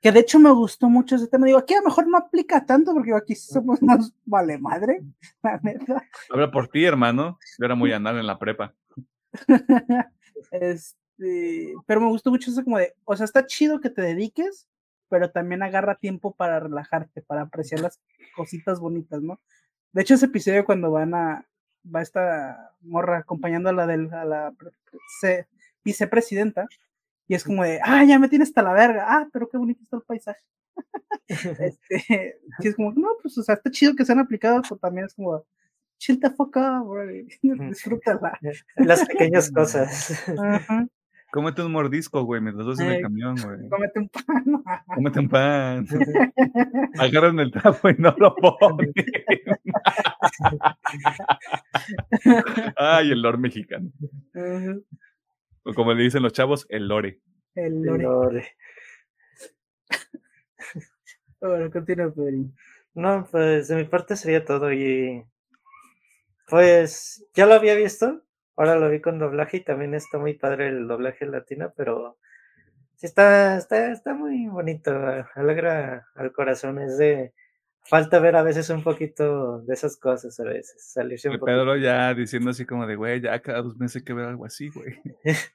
Que de hecho me gustó mucho ese tema. Digo, aquí a lo mejor no aplica tanto porque aquí somos más vale madre, la neta. Habla por ti, hermano. Yo era muy anal en la prepa. este, este, pero me gustó mucho eso como de, o sea, está chido que te dediques, pero también agarra tiempo para relajarte, para apreciar las cositas bonitas, ¿no? De hecho, ese episodio cuando van a, va esta morra acompañando a la del, a la vicepresidenta, y es como de, ah, ya me tienes hasta la verga, ah, pero qué bonito está el paisaje. este, y es como, no, pues, o sea, está chido que sean aplicados, pero también es como, chill the fuck up, disfrútala. Las pequeñas cosas. Ajá. Cómete un mordisco, güey, mientras vas en el camión, güey. Cómete un pan. Cómete un pan. Agarran el trapo y no lo ponen. Ay, el lore mexicano. O como le dicen los chavos, el lore. El lore. lore. Bueno, continúa, Pedro. No, pues de mi parte sería todo y pues ya lo había visto, ahora lo vi con doblaje y también está muy padre el doblaje latino, pero sí está, está, está muy bonito, alegra al corazón, es de falta ver a veces un poquito de esas cosas a veces, salirse un poquito. Pedro ya diciendo así como de, güey, ya cada dos meses hay que ver algo así, güey.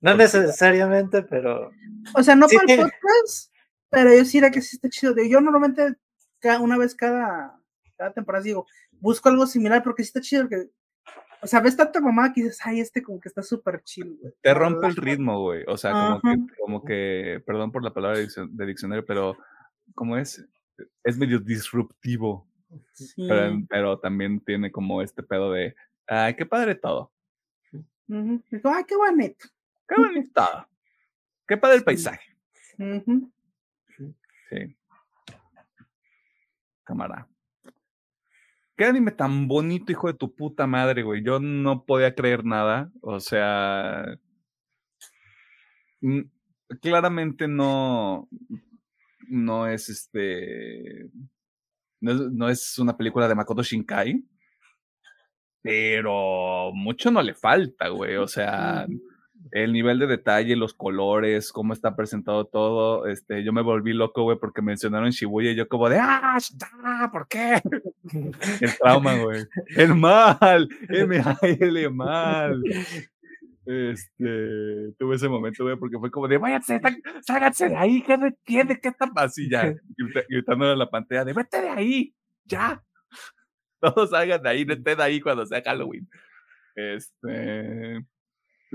No necesariamente, pero O sea, no Sí. para el podcast, pero yo sí era que sí está chido. Yo normalmente cada, una vez cada, cada temporada digo, busco algo similar porque sí está chido. Que, o sea, ves tanta mamá que dices, ay, este como que está súper chill, güey. Te rompe el ritmo, güey. O sea, como que, como que, perdón por la palabra de diccion- de diccionario, pero ¿cómo es? Es medio disruptivo, Sí. pero, pero también tiene como este pedo de, ay, qué padre todo. Digo, ay, qué bonito. qué bonito todo, qué padre el paisaje. Ujú. Sí. Cámara. Qué anime tan bonito, hijo de tu puta madre, güey. Yo no podía creer nada. O sea. Claramente no. No es este. No es, no es una película de Makoto Shinkai. Pero mucho no le falta, güey. O sea el nivel de detalle, los colores, cómo está presentado todo, este, yo me volví loco, güey, porque mencionaron Shibuya y yo como de, ¡ah, ¿por qué? El trauma, güey. El mal, M-A-L, mal. Este, tuve ese momento, güey, porque fue como de, váyanse, sá- ságanse de ahí, ¿qué no entiende? ¿Qué está así ya? Gritándole en la pantalla de, vete de ahí, ya. Todos salgan de ahí, vete de ahí cuando sea Halloween. Este,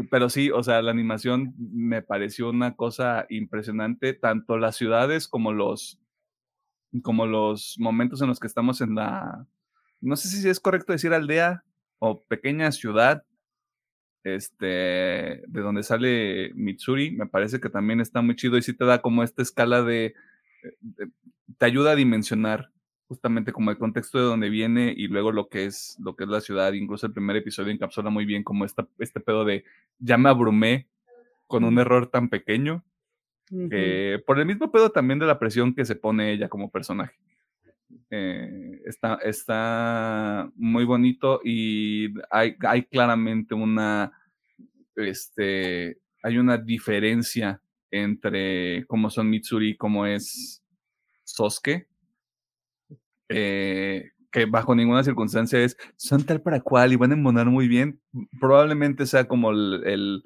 pero sí, o sea, la animación me pareció una cosa impresionante, tanto las ciudades como los, como los momentos en los que estamos en la, no sé si es correcto decir aldea o pequeña ciudad, este, de donde sale Mitsuri, me parece que también está muy chido y sí te da como esta escala de, de- te ayuda a dimensionar justamente como el contexto de donde viene y luego lo que es lo que es la ciudad, incluso el primer episodio encapsula muy bien como esta, este pedo de ya me abrumé con un error tan pequeño, eh, por el mismo pedo también de la presión que se pone ella como personaje. Eh, está, está muy bonito y hay, hay claramente una, este, hay una diferencia entre cómo son Mitsuri y cómo es Sosuke, eh, que bajo ninguna circunstancia es, son tal para cual y van a embonar muy bien, probablemente sea como el, el,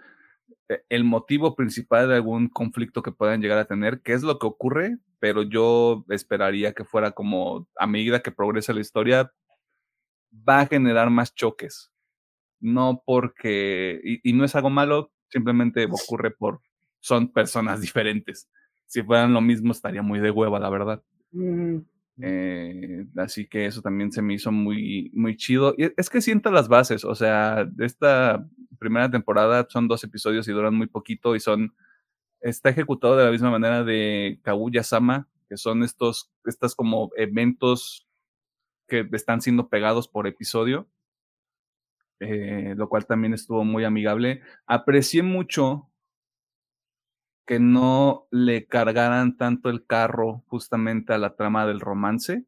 eh, el motivo principal de algún conflicto que puedan llegar a tener, que es lo que ocurre, pero yo esperaría que fuera como a medida que progresa la historia, va a generar más choques. No porque, y, y no es algo malo, simplemente ocurre por, son personas diferentes. Si fueran lo mismo, estaría muy de hueva, la verdad. Ujú. Eh, así que eso también se me hizo muy, muy chido. Y es que sienta las bases, o sea, esta primera temporada son dos episodios y duran muy poquito y son, está ejecutado de la misma manera de Kaguya Sama, que son estos, estas como eventos que están siendo pegados por episodio, eh, lo cual también estuvo muy amigable. Aprecié mucho que no le cargaran tanto el carro justamente a la trama del romance,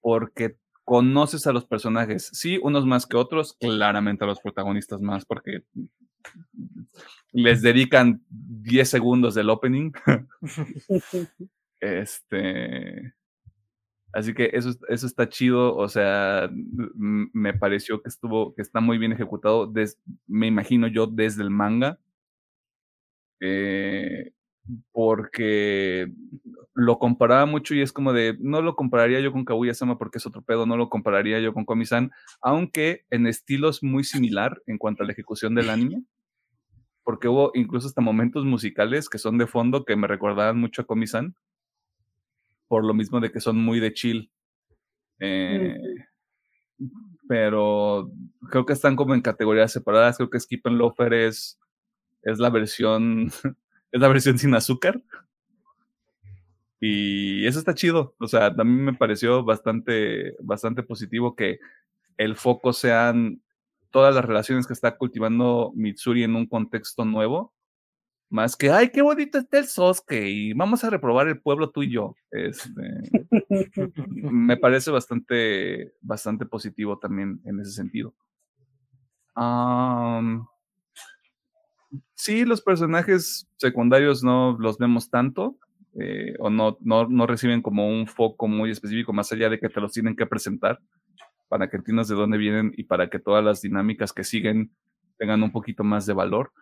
porque conoces a los personajes, sí, unos más que otros, claramente a los protagonistas más, porque les dedican 10 segundos del opening. este. Así que eso, eso está chido, o sea, me pareció que estuvo, que está muy bien ejecutado, des, me imagino yo desde el manga, eh, porque lo comparaba mucho y es como de, no lo compararía yo con Kaguya-sama porque es otro pedo, no lo compararía yo con Komi-san, aunque en estilos muy similar en cuanto a la ejecución del anime, porque hubo incluso hasta momentos musicales que son de fondo que me recordaban mucho a Komi-san, por lo mismo de que son muy de chill. Eh, pero creo que están como en categorías separadas, creo que Skip and Loafer es, es la versión es la versión sin azúcar. Y eso está chido. O sea, a mí me pareció bastante, bastante positivo que el foco sean todas las relaciones que está cultivando Mitsuri en un contexto nuevo. Más que, ay, qué bonito está el Sosque y vamos a reprobar el pueblo tú y yo. Este, me parece bastante, bastante positivo también en ese sentido. Sí, los personajes secundarios no los vemos tanto. Eh, o no, no, no reciben como un foco muy específico, más allá de que te los tienen que presentar para que entiendas de dónde vienen y para que todas las dinámicas que siguen tengan un poquito más de valor.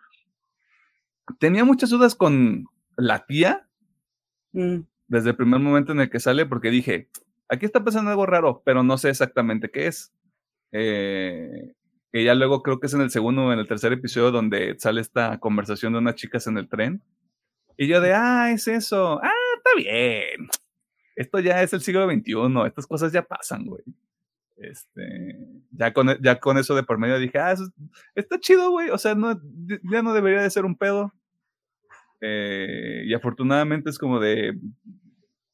Tenía muchas dudas con la tía mm. desde el primer momento en el que sale, porque dije, aquí está pasando algo raro, pero no sé exactamente qué es. Eh, que ya luego creo que es en el segundo o en el tercer episodio donde sale esta conversación de unas chicas en el tren. Y yo de, ah, es eso. Ah, está bien. Esto ya es el siglo XXI. Estas cosas ya pasan, güey. Este, ya con, ya con eso de por medio dije, ah, está chido, güey. O sea, no, ya no debería de ser un pedo. Eh, y afortunadamente es como de,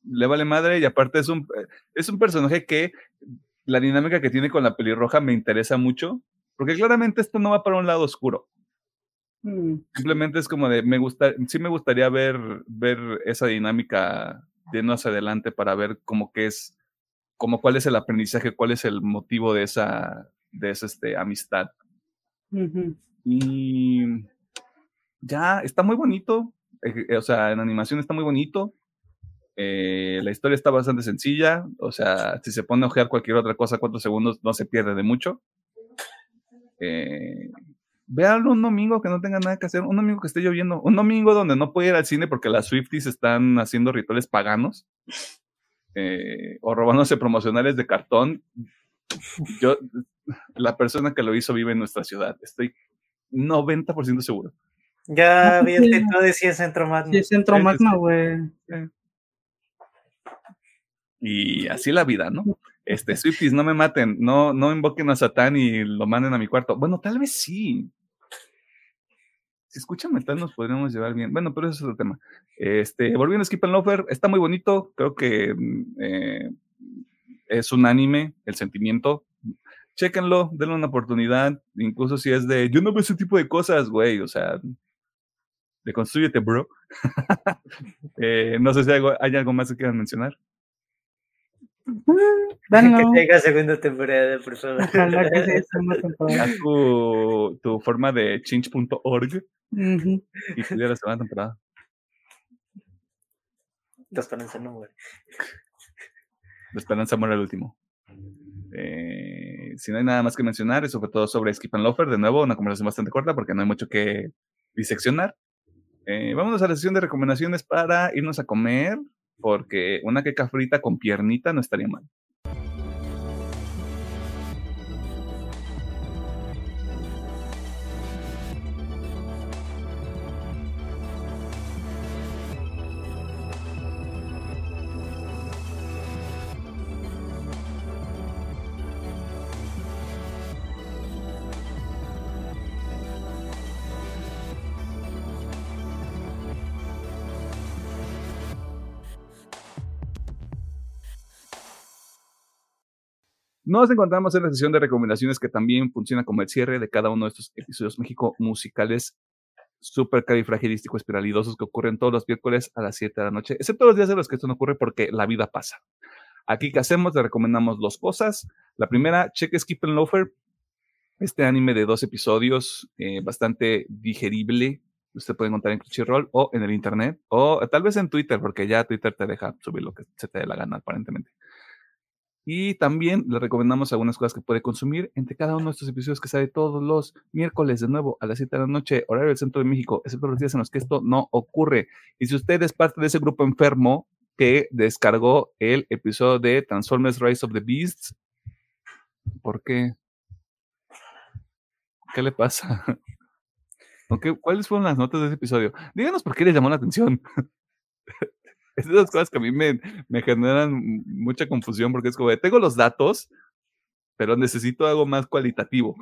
le vale madre y aparte es un, es un personaje que la dinámica que tiene con la pelirroja me interesa mucho, porque claramente esto no va para un lado oscuro. Mm. Simplemente es como de, me gusta, sí me gustaría ver, ver esa dinámica de no hacia adelante para ver cómo que es como cuál es el aprendizaje, cuál es el motivo de esa, de esa este, amistad. Y ya, está muy bonito, eh, o sea, en animación está muy bonito, eh, la historia está bastante sencilla, o sea, si se pone a ojear cualquier otra cosa, cuatro segundos no se pierde de mucho. Eh, véanlo un domingo que no tenga nada que hacer, un domingo que esté lloviendo, un domingo donde no puede ir al cine porque las Swifties están haciendo rituales paganos. Eh, o robándose promocionales de cartón. Yo, la persona que lo hizo vive en nuestra ciudad, estoy 90% seguro. Ya vi el título de es Centro Magno. Sí, Centro Magno, güey. Y así la vida, ¿no? Este, Swifties, no me maten, no, no invoquen a Satán y lo manden a mi cuarto. Bueno, tal vez sí si escuchan metal nos podríamos llevar bien. Bueno, pero ese es otro tema. Este, volviendo a Skip and Lofer, está muy bonito. Creo que mm, eh, es un anime, el sentimiento. Chéquenlo, denle una oportunidad. Incluso si es de, yo no veo ese tipo de cosas, güey. O sea, deconstruyete, bro. Eh, no sé si hay algo, más que quieran mencionar. Que tenga segunda temporada, por favor. tu, tu forma de change.org y salió la segunda temporada. La esperanza no muere. La esperanza muere al último. Eh, si no hay nada más que mencionar, es sobre todo sobre Skip and Lofer. De nuevo, una conversación bastante corta porque no hay mucho que diseccionar. Eh, vámonos a la sesión de recomendaciones para irnos a comer, porque una queca frita con piernita no estaría mal. Nos encontramos en la sesión de recomendaciones que también funciona como el cierre de cada uno de estos episodios México musicales súper califragilístico espiralidosos que ocurren todos los miércoles a las 7 de la noche, excepto los días en los que esto no ocurre porque la vida pasa. Aquí, ¿qué hacemos? Le recomendamos dos cosas. La primera, cheque Skip and Loafer, este anime de dos episodios eh, bastante digerible. Usted puede encontrar en Crunchyroll o en el internet o tal vez en Twitter, porque ya Twitter te deja subir lo que se te dé la gana, aparentemente. Y también le recomendamos algunas cosas que puede consumir entre cada uno de estos episodios que sale todos los miércoles de nuevo a las 7 de la noche, horario del centro de México, excepto los días en los que esto no ocurre. Y si usted es parte de ese grupo enfermo que descargó el episodio de Transformers Rise of the Beasts, ¿por qué? ¿Qué le pasa? ¿Cuáles fueron las notas de ese episodio? Díganos por qué les llamó la atención. Esas cosas que a mí me, me generan mucha confusión porque es como, de, tengo los datos, pero necesito algo más cualitativo.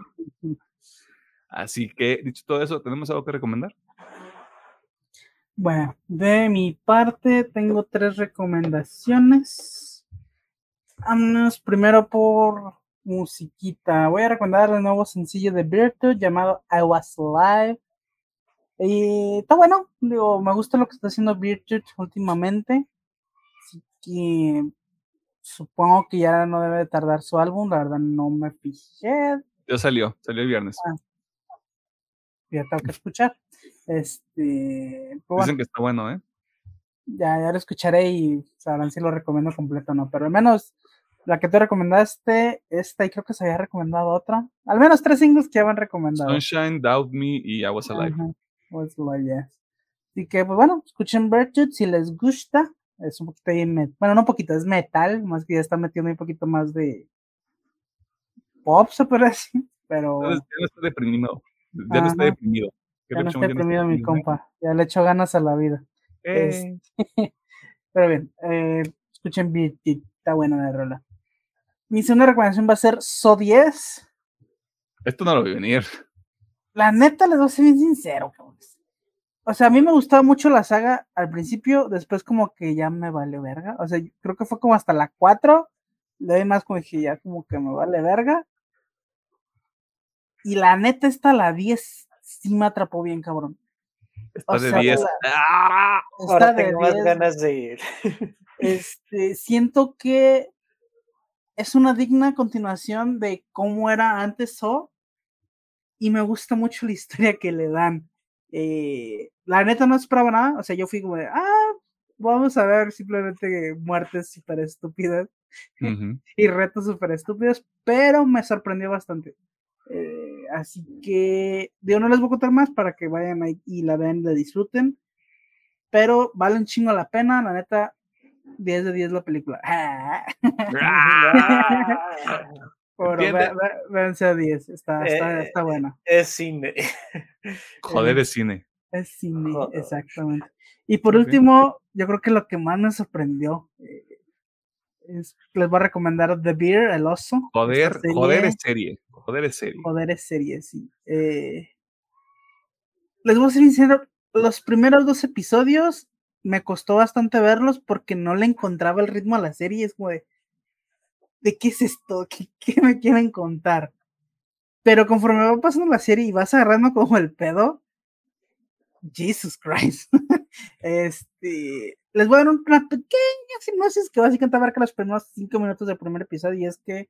Así que, dicho todo eso, ¿tenemos algo que recomendar? Bueno, de mi parte tengo tres recomendaciones. Vámonos primero por musiquita. Voy a recomendar el nuevo sencillo de Virtu llamado I Was Live. Y está bueno, digo, me gusta lo que está haciendo Virtue últimamente. Así que supongo que ya no debe de tardar su álbum, la verdad no me fijé. Ya salió, salió el viernes. Ah, ya tengo que escuchar. Este, pues Dicen bueno, que está bueno, ¿eh? ya, ya lo escucharé y sabrán si lo recomiendo completo o no. Pero al menos la que tú recomendaste, esta y creo que se había recomendado otra. Al menos tres singles que ya van recomendados. Sunshine, Doubt Me y I Was Alive. Ajá, yes. Así que, pues bueno, escuchen Virtue si les gusta. Es un poquito ahí, bueno, no un poquito, es metal, más que ya está metiendo un poquito más de pop, se puede decir. Pero Ya no- está deprimido. Ya no está deprimido. ¿Qué ya no está deprimido mi ¿eh? compa. Ya le echo ganas a la vida. Eh, Pero bien, eh, escuchen Virtue, está buena la rola. Mi segunda recomendación va a ser So 10. Esto no lo vi venir. La neta, les voy a ser bien sincero. O sea, a mí me gustaba mucho la saga al principio, después como que ya me vale verga. O sea, yo creo que fue como hasta la 4. Le doy más como dije, ya como que me vale verga. Y la neta, esta la 10 sí me atrapó bien, cabrón. Está O de sea, 10. la- ¡Ah! Ahora de tengo más 10, ganas de ir. este, siento que es una digna continuación de cómo era antes So y me gusta mucho la historia que le dan. Eh, la neta no esperaba nada, o sea, yo fui como de, ah, vamos a ver simplemente muertes súper estúpidas y retos súper estúpidos, pero me sorprendió bastante. Eh, así que, digo, no les voy a contar más para que vayan ahí y la vean y la disfruten, pero vale un chingo la pena, la neta, 10 de 10 la película. Ve- ve- véanse a 10, está, está, Eh, está buena. Es cine. Joder, es cine. Es cine, joder. exactamente. Y por último, yo creo que lo que más me sorprendió eh, es les voy a recomendar The Bear, el oso. Joder, joder es serie. Joder es serie. Joder, es serie, sí. Eh, les voy a ser sincero, los primeros dos episodios me costó bastante verlos porque no le encontraba el ritmo a la serie. Es como de, ¿de qué es esto? ¿Qué, qué me quieren contar? Pero conforme va pasando la serie y vas agarrando como el pedo, Jesus Christ. este, les voy a dar una pequeña sinopsis que básicamente abarca los primeros cinco minutos del primer episodio y es que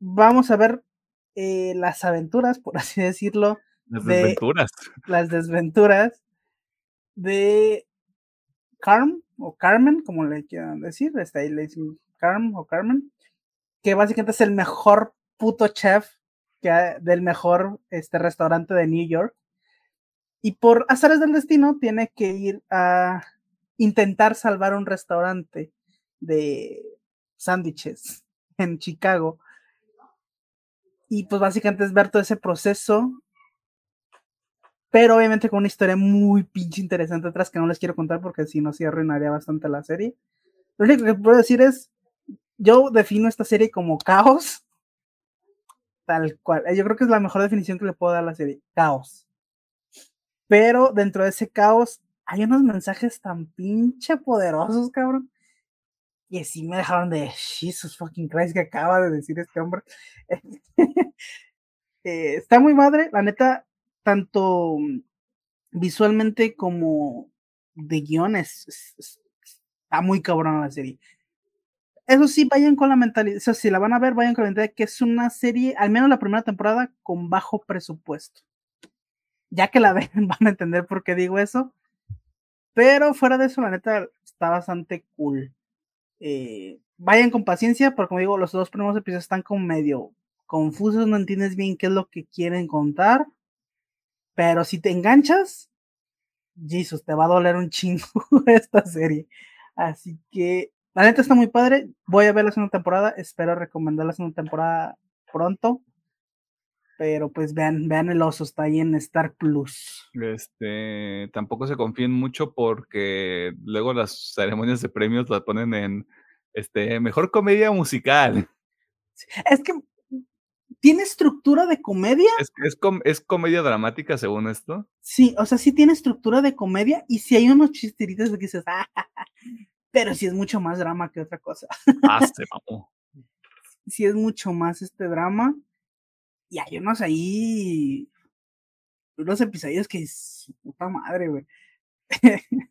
vamos a ver eh, las aventuras, por así decirlo, Las de- desventuras. las desventuras de Carm o Carmen, como le quieran decir, está ahí le dicen Carm o Carmen, que básicamente es el mejor puto chef que del mejor este restaurante de New York. Y por azares del destino tiene que ir a intentar salvar un restaurante de sándwiches en Chicago. Y pues básicamente es ver todo ese proceso pero obviamente con una historia muy pinche interesante atrás que no les quiero contar porque si no, sí arruinaría bastante la serie. Lo único que puedo decir es, yo defino esta serie como caos, tal cual. Eh, Yo creo que es la mejor definición que le puedo dar a la serie, caos. Pero dentro de ese caos hay unos mensajes tan pinche poderosos, cabrón. Y sí me dejaron de Jesus fucking Christ que acaba de decir este hombre. Eh, está muy madre, la neta, tanto visualmente como de guiones. es- es- Está muy cabrón la serie. Eso sí, vayan con la mentalidad, o sea, si la van a ver, vayan con la mentalidad que es una serie, al menos la primera temporada, con bajo presupuesto. Ya que la ven, van a entender por qué digo eso. Pero fuera de eso, la neta, está bastante cool. Eh, vayan con paciencia, porque como digo, los dos primeros episodios están como medio confusos, no entiendes bien qué es lo que quieren contar. Pero si te enganchas, Jesus, te va a doler un chingo esta serie. Así que, la neta está muy padre. Voy a ver la segunda temporada. Espero recomendar la segunda temporada pronto. Pero pues vean, vean el oso, está ahí en Star Plus. Este, tampoco se confíen mucho porque luego las ceremonias de premios las ponen en este mejor comedia musical. Es que tiene estructura de comedia. Es, es, com- es comedia dramática según esto. Sí, o sea, sí tiene estructura de comedia y sí hay unos chisteritos de que dices, "Ah, pero sí es mucho más drama que otra cosa. Ah, se mamó. Sí es mucho más este drama. Y hay unos ahí unos episodios que es puta madre, güey.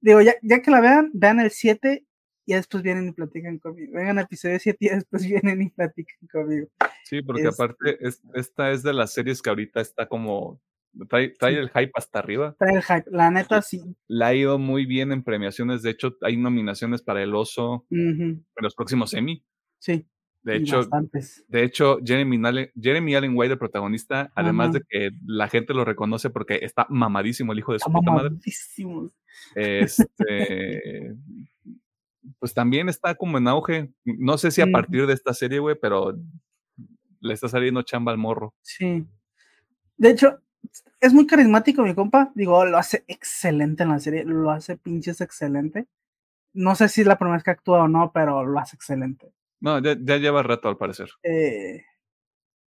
Digo, ya, ya que la vean, vean el 7 y después vienen y platican conmigo. Vengan al episodio 7 y después vienen y platican conmigo. Sí, porque aparte es, esta es de las series que ahorita está como Trae, trae, el hype hasta arriba. Trae el hype, la neta sí. La ha ido muy bien en premiaciones. De hecho, hay nominaciones para el oso en los próximos Emmy. Sí. De hecho, de hecho Jeremy, Allen, Jeremy Allen White, el protagonista, además de que la gente lo reconoce porque está mamadísimo el hijo de su puta madre. Este, pues también está como en auge. No sé si a partir de esta serie, güey, pero le está saliendo chamba al morro. Sí. De hecho, es muy carismático mi compa. Digo, lo hace excelente en la serie. Lo hace pinches excelente. No sé si es la primera vez que actúa o no, pero lo hace excelente. No, ya, lleva rato al parecer. Eh,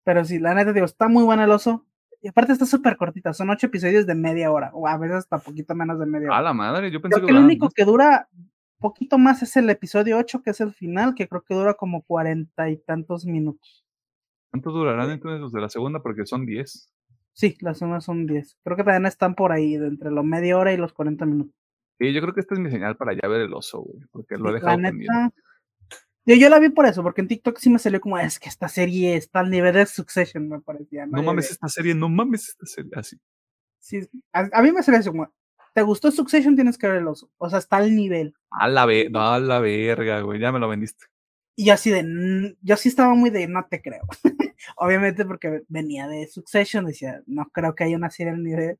pero sí, la neta, digo, está muy bueno el oso. Y aparte está súper cortita, son ocho episodios de media hora, o a veces hasta poquito menos de media hora. A la madre, yo pensé creo que, el único que dura poquito más es el episodio 8, que es el final, que creo que dura como cuarenta y tantos minutos. ¿Cuánto durarán entonces los de la segunda? Porque son diez. Sí, las segundas son diez. Creo que también están por ahí, de entre la media hora y los cuarenta minutos. Sí, yo creo que esta es mi señal para ya ver el oso, güey, porque lo he dejado neta, yo, la vi por eso, porque en TikTok sí me salió como, es que esta serie está al nivel de Succession, me parecía. No, mames esta serie, no mames esta serie, así. Sí, a, mí me salió eso como, ¿te gustó Succession? Tienes que ver el oso. O sea, está al nivel. A la, ve a la verga, güey, ya me lo vendiste. Y yo así de, yo sí estaba muy de, no te creo. Obviamente porque venía de Succession, decía, no creo que haya una serie al nivel.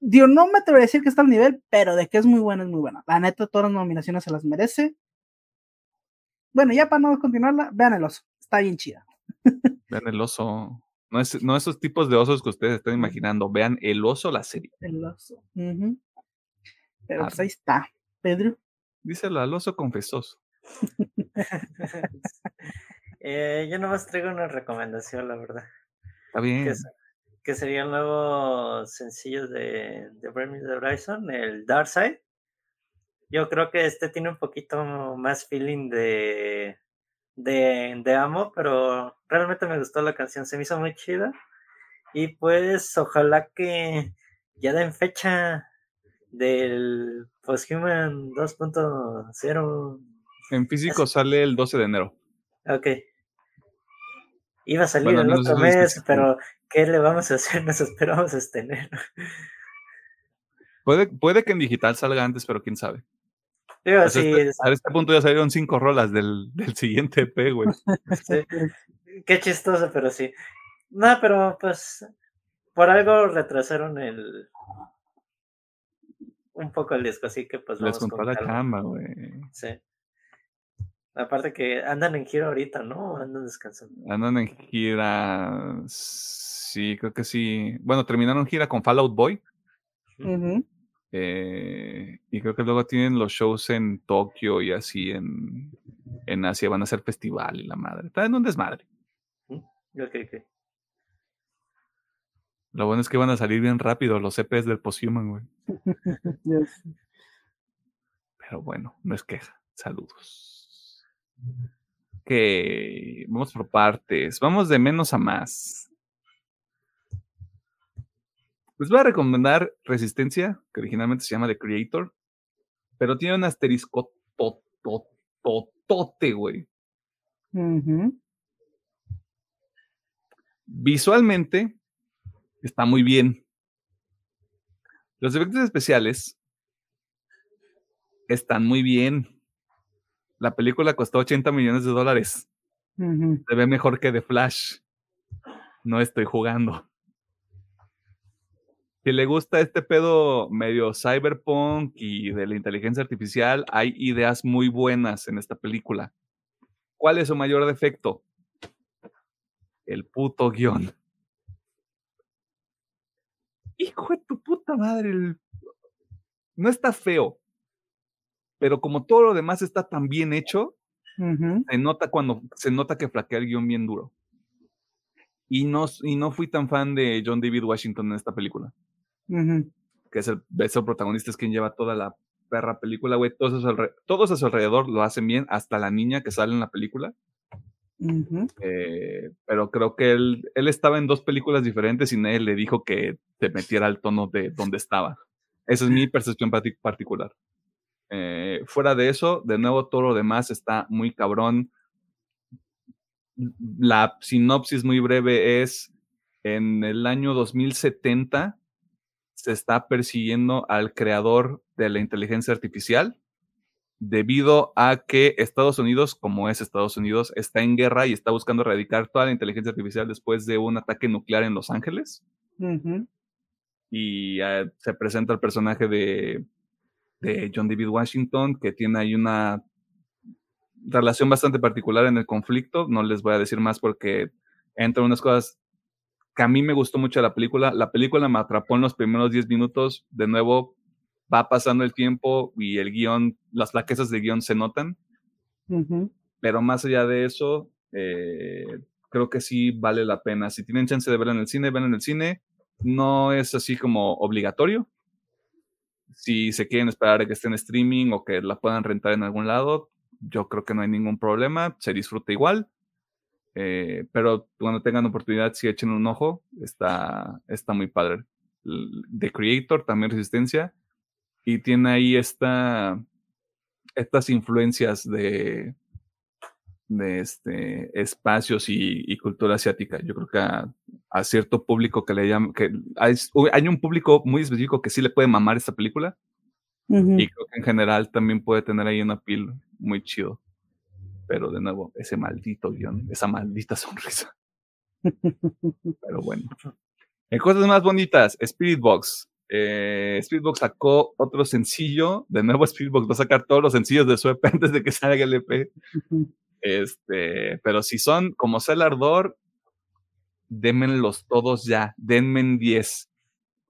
Digo, no me atrevería a decir que está al nivel, pero de que es muy buena, es muy buena. La neta, todas las nominaciones se las merece. Bueno, ya para no continuarla, vean el oso. Está bien chida. Vean el oso. No, es, no esos tipos de osos que ustedes están imaginando. Vean el oso, la serie. El oso. Pero pues ahí está. Pedro. Díselo al oso confesoso. eh, yo nomás traigo una recomendación, la verdad. Está bien. Que, sería el nuevo sencillo de, de Bring Horizon, el Dark Side. Yo creo que este tiene un poquito más feeling de, de, de amo, pero realmente me gustó la canción, se me hizo muy chida. Y pues ojalá que ya den fecha del Posthuman 2.0. En físico sale el 12 de enero. Ok. Iba a salir el otro mes, pero ¿qué le vamos a hacer? Nos esperamos hasta enero. Puede, puede que en digital salga antes, pero quién sabe. a, este, este, punto ya salieron cinco rolas del, del siguiente EP, güey. Qué chistoso, pero sí. No, pero pues por algo retrasaron el un poco el disco, así que pues Les vamos la cama, güey. Sí. Aparte que andan en gira ahorita, ¿no? Andan descansando. Andan en gira. Sí, creo que sí. Bueno, terminaron gira con Fallout Boy. Eh, y creo que luego tienen los shows en Tokio y así en, en Asia. Van a hacer festival y la madre. Está en un desmadre. Lo bueno es que van a salir bien rápido los EPs del Posthuman, güey. Pero bueno, no es queja. Saludos. Ok, vamos por partes. Vamos de menos a más. Les voy a recomendar Resistencia, que originalmente se llama The Creator, pero tiene un asterisco tototote, güey. Visualmente está muy bien. Los efectos especiales están muy bien. La película costó 80 millones de dólares. Se ve mejor que The Flash. No estoy jugando si le gusta este pedo medio cyberpunk y de la inteligencia artificial, hay ideas muy buenas en esta película. ¿Cuál es su mayor defecto? El puto guion. Hijo de tu puta madre. No está feo. Pero como todo lo demás está tan bien hecho, se nota cuando se nota que flaquea el guion bien duro. Y no, y no fui tan fan de John David Washington en esta película que es el, protagonista, es quien lleva toda la perra película, güey. Todos, todos a su alrededor lo hacen bien, hasta la niña que sale en la película. Eh, pero creo que él, él estaba en dos películas diferentes y nadie le dijo que te metiera al tono de donde estaba. Esa es mi percepción particular. Eh, fuera de eso, de nuevo, todo lo demás está muy cabrón. La sinopsis muy breve es, en el año 2070 se está persiguiendo al creador de la inteligencia artificial debido a que Estados Unidos, como es Estados Unidos, está en guerra y está buscando erradicar toda la inteligencia artificial después de un ataque nuclear en Los Ángeles. Y eh, se presenta el personaje de, de John David Washington, que tiene ahí una relación bastante particular en el conflicto. No les voy a decir más porque entran unas cosas que a mí me gustó mucho la película. La película me atrapó en los primeros 10 minutos. De nuevo, va pasando el tiempo y el guion, las flaquezas de guion se notan. Pero más allá de eso, eh, creo que sí vale la pena. Si tienen chance de verla en el cine, ven en el cine. No es así como obligatorio. Si se quieren esperar a que esté en streaming o que la puedan rentar en algún lado, yo creo que no hay ningún problema. Se disfruta igual. Eh, pero cuando tengan oportunidad, si echen un ojo, está, está muy padre. The Creator, también Resistencia, y tiene ahí esta, estas influencias de, de este, espacios y, cultura asiática. Yo creo que a, cierto público que le llama, que hay, hay, un público muy específico que sí le puede mamar esta película. Y creo que en general también puede tener ahí una pil muy chido. Pero de nuevo, ese maldito guion, esa maldita sonrisa. Pero bueno. En cosas más bonitas, Spirit Box. Eh, Speedbox sacó otro sencillo. De nuevo, Speedbox va a sacar todos los sencillos de su EP antes de que salga el EP. Este, pero si son como el ardor, démenlos todos ya. Denme 10.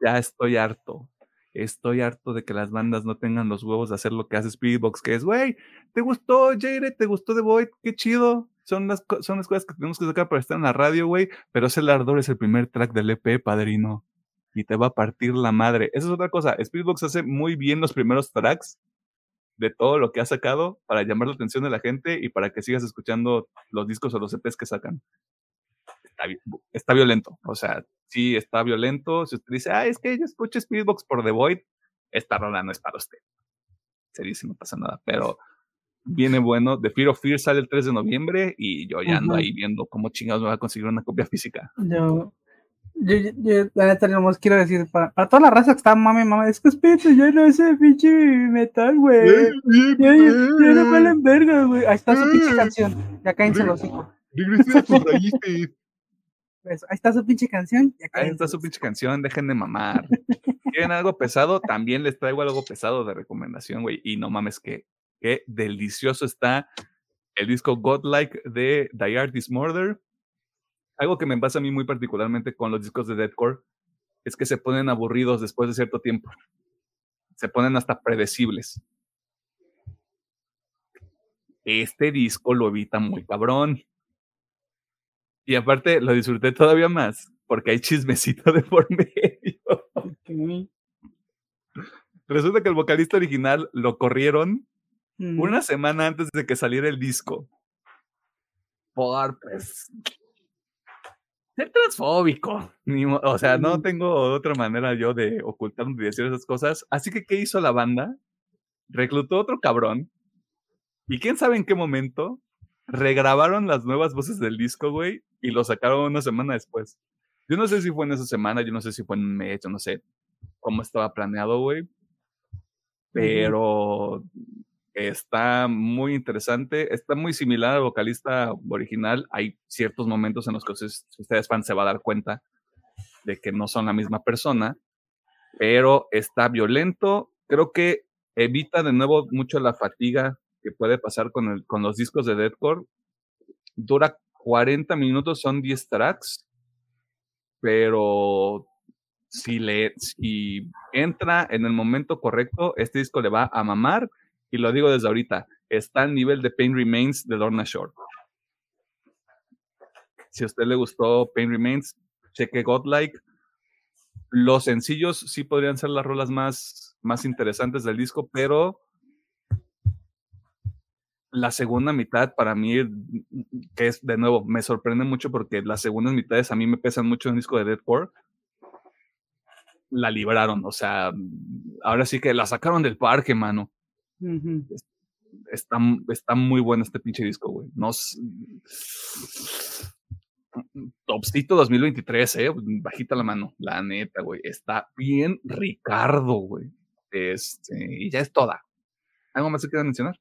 Ya estoy harto. Estoy harto de que las bandas no tengan los huevos de hacer lo que hace Speedbox, que es, güey, ¿te gustó Jade? ¿Te gustó The Void? Qué chido. Son las, son las cosas que tenemos que sacar para estar en la radio, güey. Pero ese el ardor es el primer track del EP, padrino y te va a partir la madre. Esa es otra cosa. Spiritbox hace muy bien los primeros tracks de todo lo que ha sacado para llamar la atención de la gente y para que sigas escuchando los discos o los EPs que sacan. Está, violento. O sea, sí está violento. Si usted dice, ah, es que yo escucho Spiritbox por The Void, esta rola no es para usted. si no pasa nada. Pero viene bueno. The Fear of Fear sale el 3 de noviembre y yo ya ando ahí viendo cómo chingados me va a conseguir una copia física. Yo, yo, yo, la neta, más quiero decir, para, para, toda la raza que está mami, mami, es que espíritu, yo no sé pinche metal, güey. Ya, no valen verga, güey. Ahí está su pinche canción. Ya cállense los hijos. Regrese a sus raíces. Pues, ahí está su pinche canción. ahí está su pinche canción, dejen de mamar. ¿Quieren algo pesado? También les traigo algo pesado de recomendación, güey. Y no mames, que qué delicioso está el disco Godlike de The Artist Murder algo que me pasa a mí muy particularmente con los discos de deathcore es que se ponen aburridos después de cierto tiempo. Se ponen hasta predecibles. Este disco lo evita muy cabrón. Y aparte lo disfruté todavía más porque hay chismecito de por medio. Resulta que el vocalista original lo corrieron mm. una semana antes de que saliera el disco. Por pues ser transfóbico. o sea, no tengo otra manera yo de ocultar y decir esas cosas. Así que, ¿qué hizo la banda? Reclutó otro cabrón. Y quién sabe en qué momento regrabaron las nuevas voces del disco, güey, y lo sacaron una semana después. Yo no sé si fue en esa semana, yo no sé si fue en un mes, yo no sé cómo estaba planeado, güey. Pero Está muy interesante, está muy similar al vocalista original. Hay ciertos momentos en los que ustedes, si ustedes fan se va a dar cuenta de que no son la misma persona, pero está violento. Creo que evita de nuevo mucho la fatiga que puede pasar con, el, con los discos de deathcore. Dura 40 minutos, son 10 tracks, pero si, le, si entra en el momento correcto, este disco le va a mamar y lo digo desde ahorita, está al nivel de Pain Remains de Lorna Shore. Si a usted le gustó Pain Remains, cheque Godlike. Los sencillos sí podrían ser las rolas más, más interesantes del disco, pero la segunda mitad para mí, que es de nuevo, me sorprende mucho porque las segundas mitades a mí me pesan mucho en el disco de Deadcore. La libraron, o sea, ahora sí que la sacaron del parque, mano. Está, está muy bueno este pinche disco, güey. No, Topcito 2023, eh, bajita la mano, la neta, güey. Está bien Ricardo, güey. Este, y ya es toda. ¿Algo más que quieran mencionar?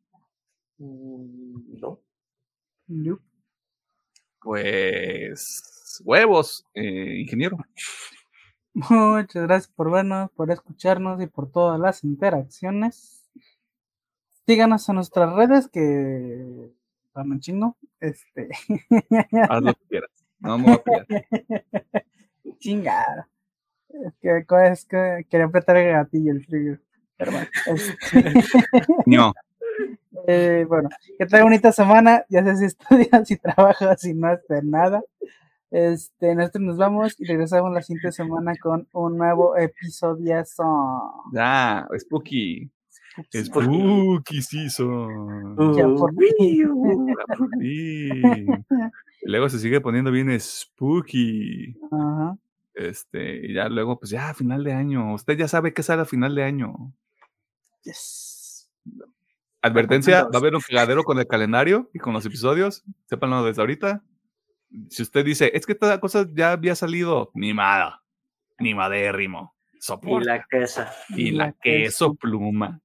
Mm, no. Pues huevos, eh, ingeniero. Muchas gracias por vernos, por escucharnos y por todas las interacciones. Síganos en nuestras redes que van un chingo. Este. Haz lo que quieras. No me voy a. Chingada. Es que, es que quería apretar el gatillo el trigger. Pero bueno. no. Eh, bueno, que tenga bonita semana. Ya sé si estudias, si trabajas, si no haces nada. Este, nosotros nos vamos y regresamos la siguiente semana con un nuevo episodio. Ya, Spooky. Spooky season. Ya por luego se sigue poniendo bien spooky. Este, y ya luego, pues ya, final de año. Usted ya sabe que sale a final de año. Yes. Advertencia, va a haber un cagadero con el calendario y con los episodios. Sépanlo desde ahorita. Si usted dice, es que toda cosa ya había salido, ni nada, ni madérrimo. Y la queso. Y la, queso pluma.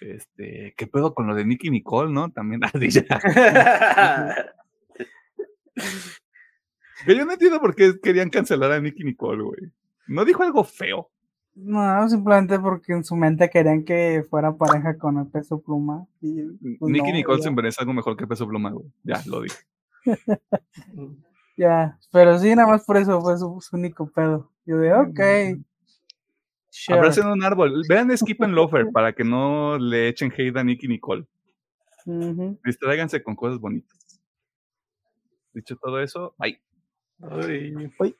Este, ¿qué pedo con lo de Nicky Nicole, no? También así ya. yo no entiendo por qué querían cancelar a Nicky Nicole, güey. No dijo algo feo. No, simplemente porque en su mente querían que fuera pareja con el peso pluma. Y, pues, Nicky Nicole se merece algo mejor que peso pluma, güey. Ya, lo dije. ya, pero sí, nada más por eso fue su, único pedo. Yo de, ok. Sure. un árbol. Vean Skip and Loafer para que no le echen hate a Nicky Nicole. Distráiganse con cosas bonitas. Dicho todo eso, bye. Bye.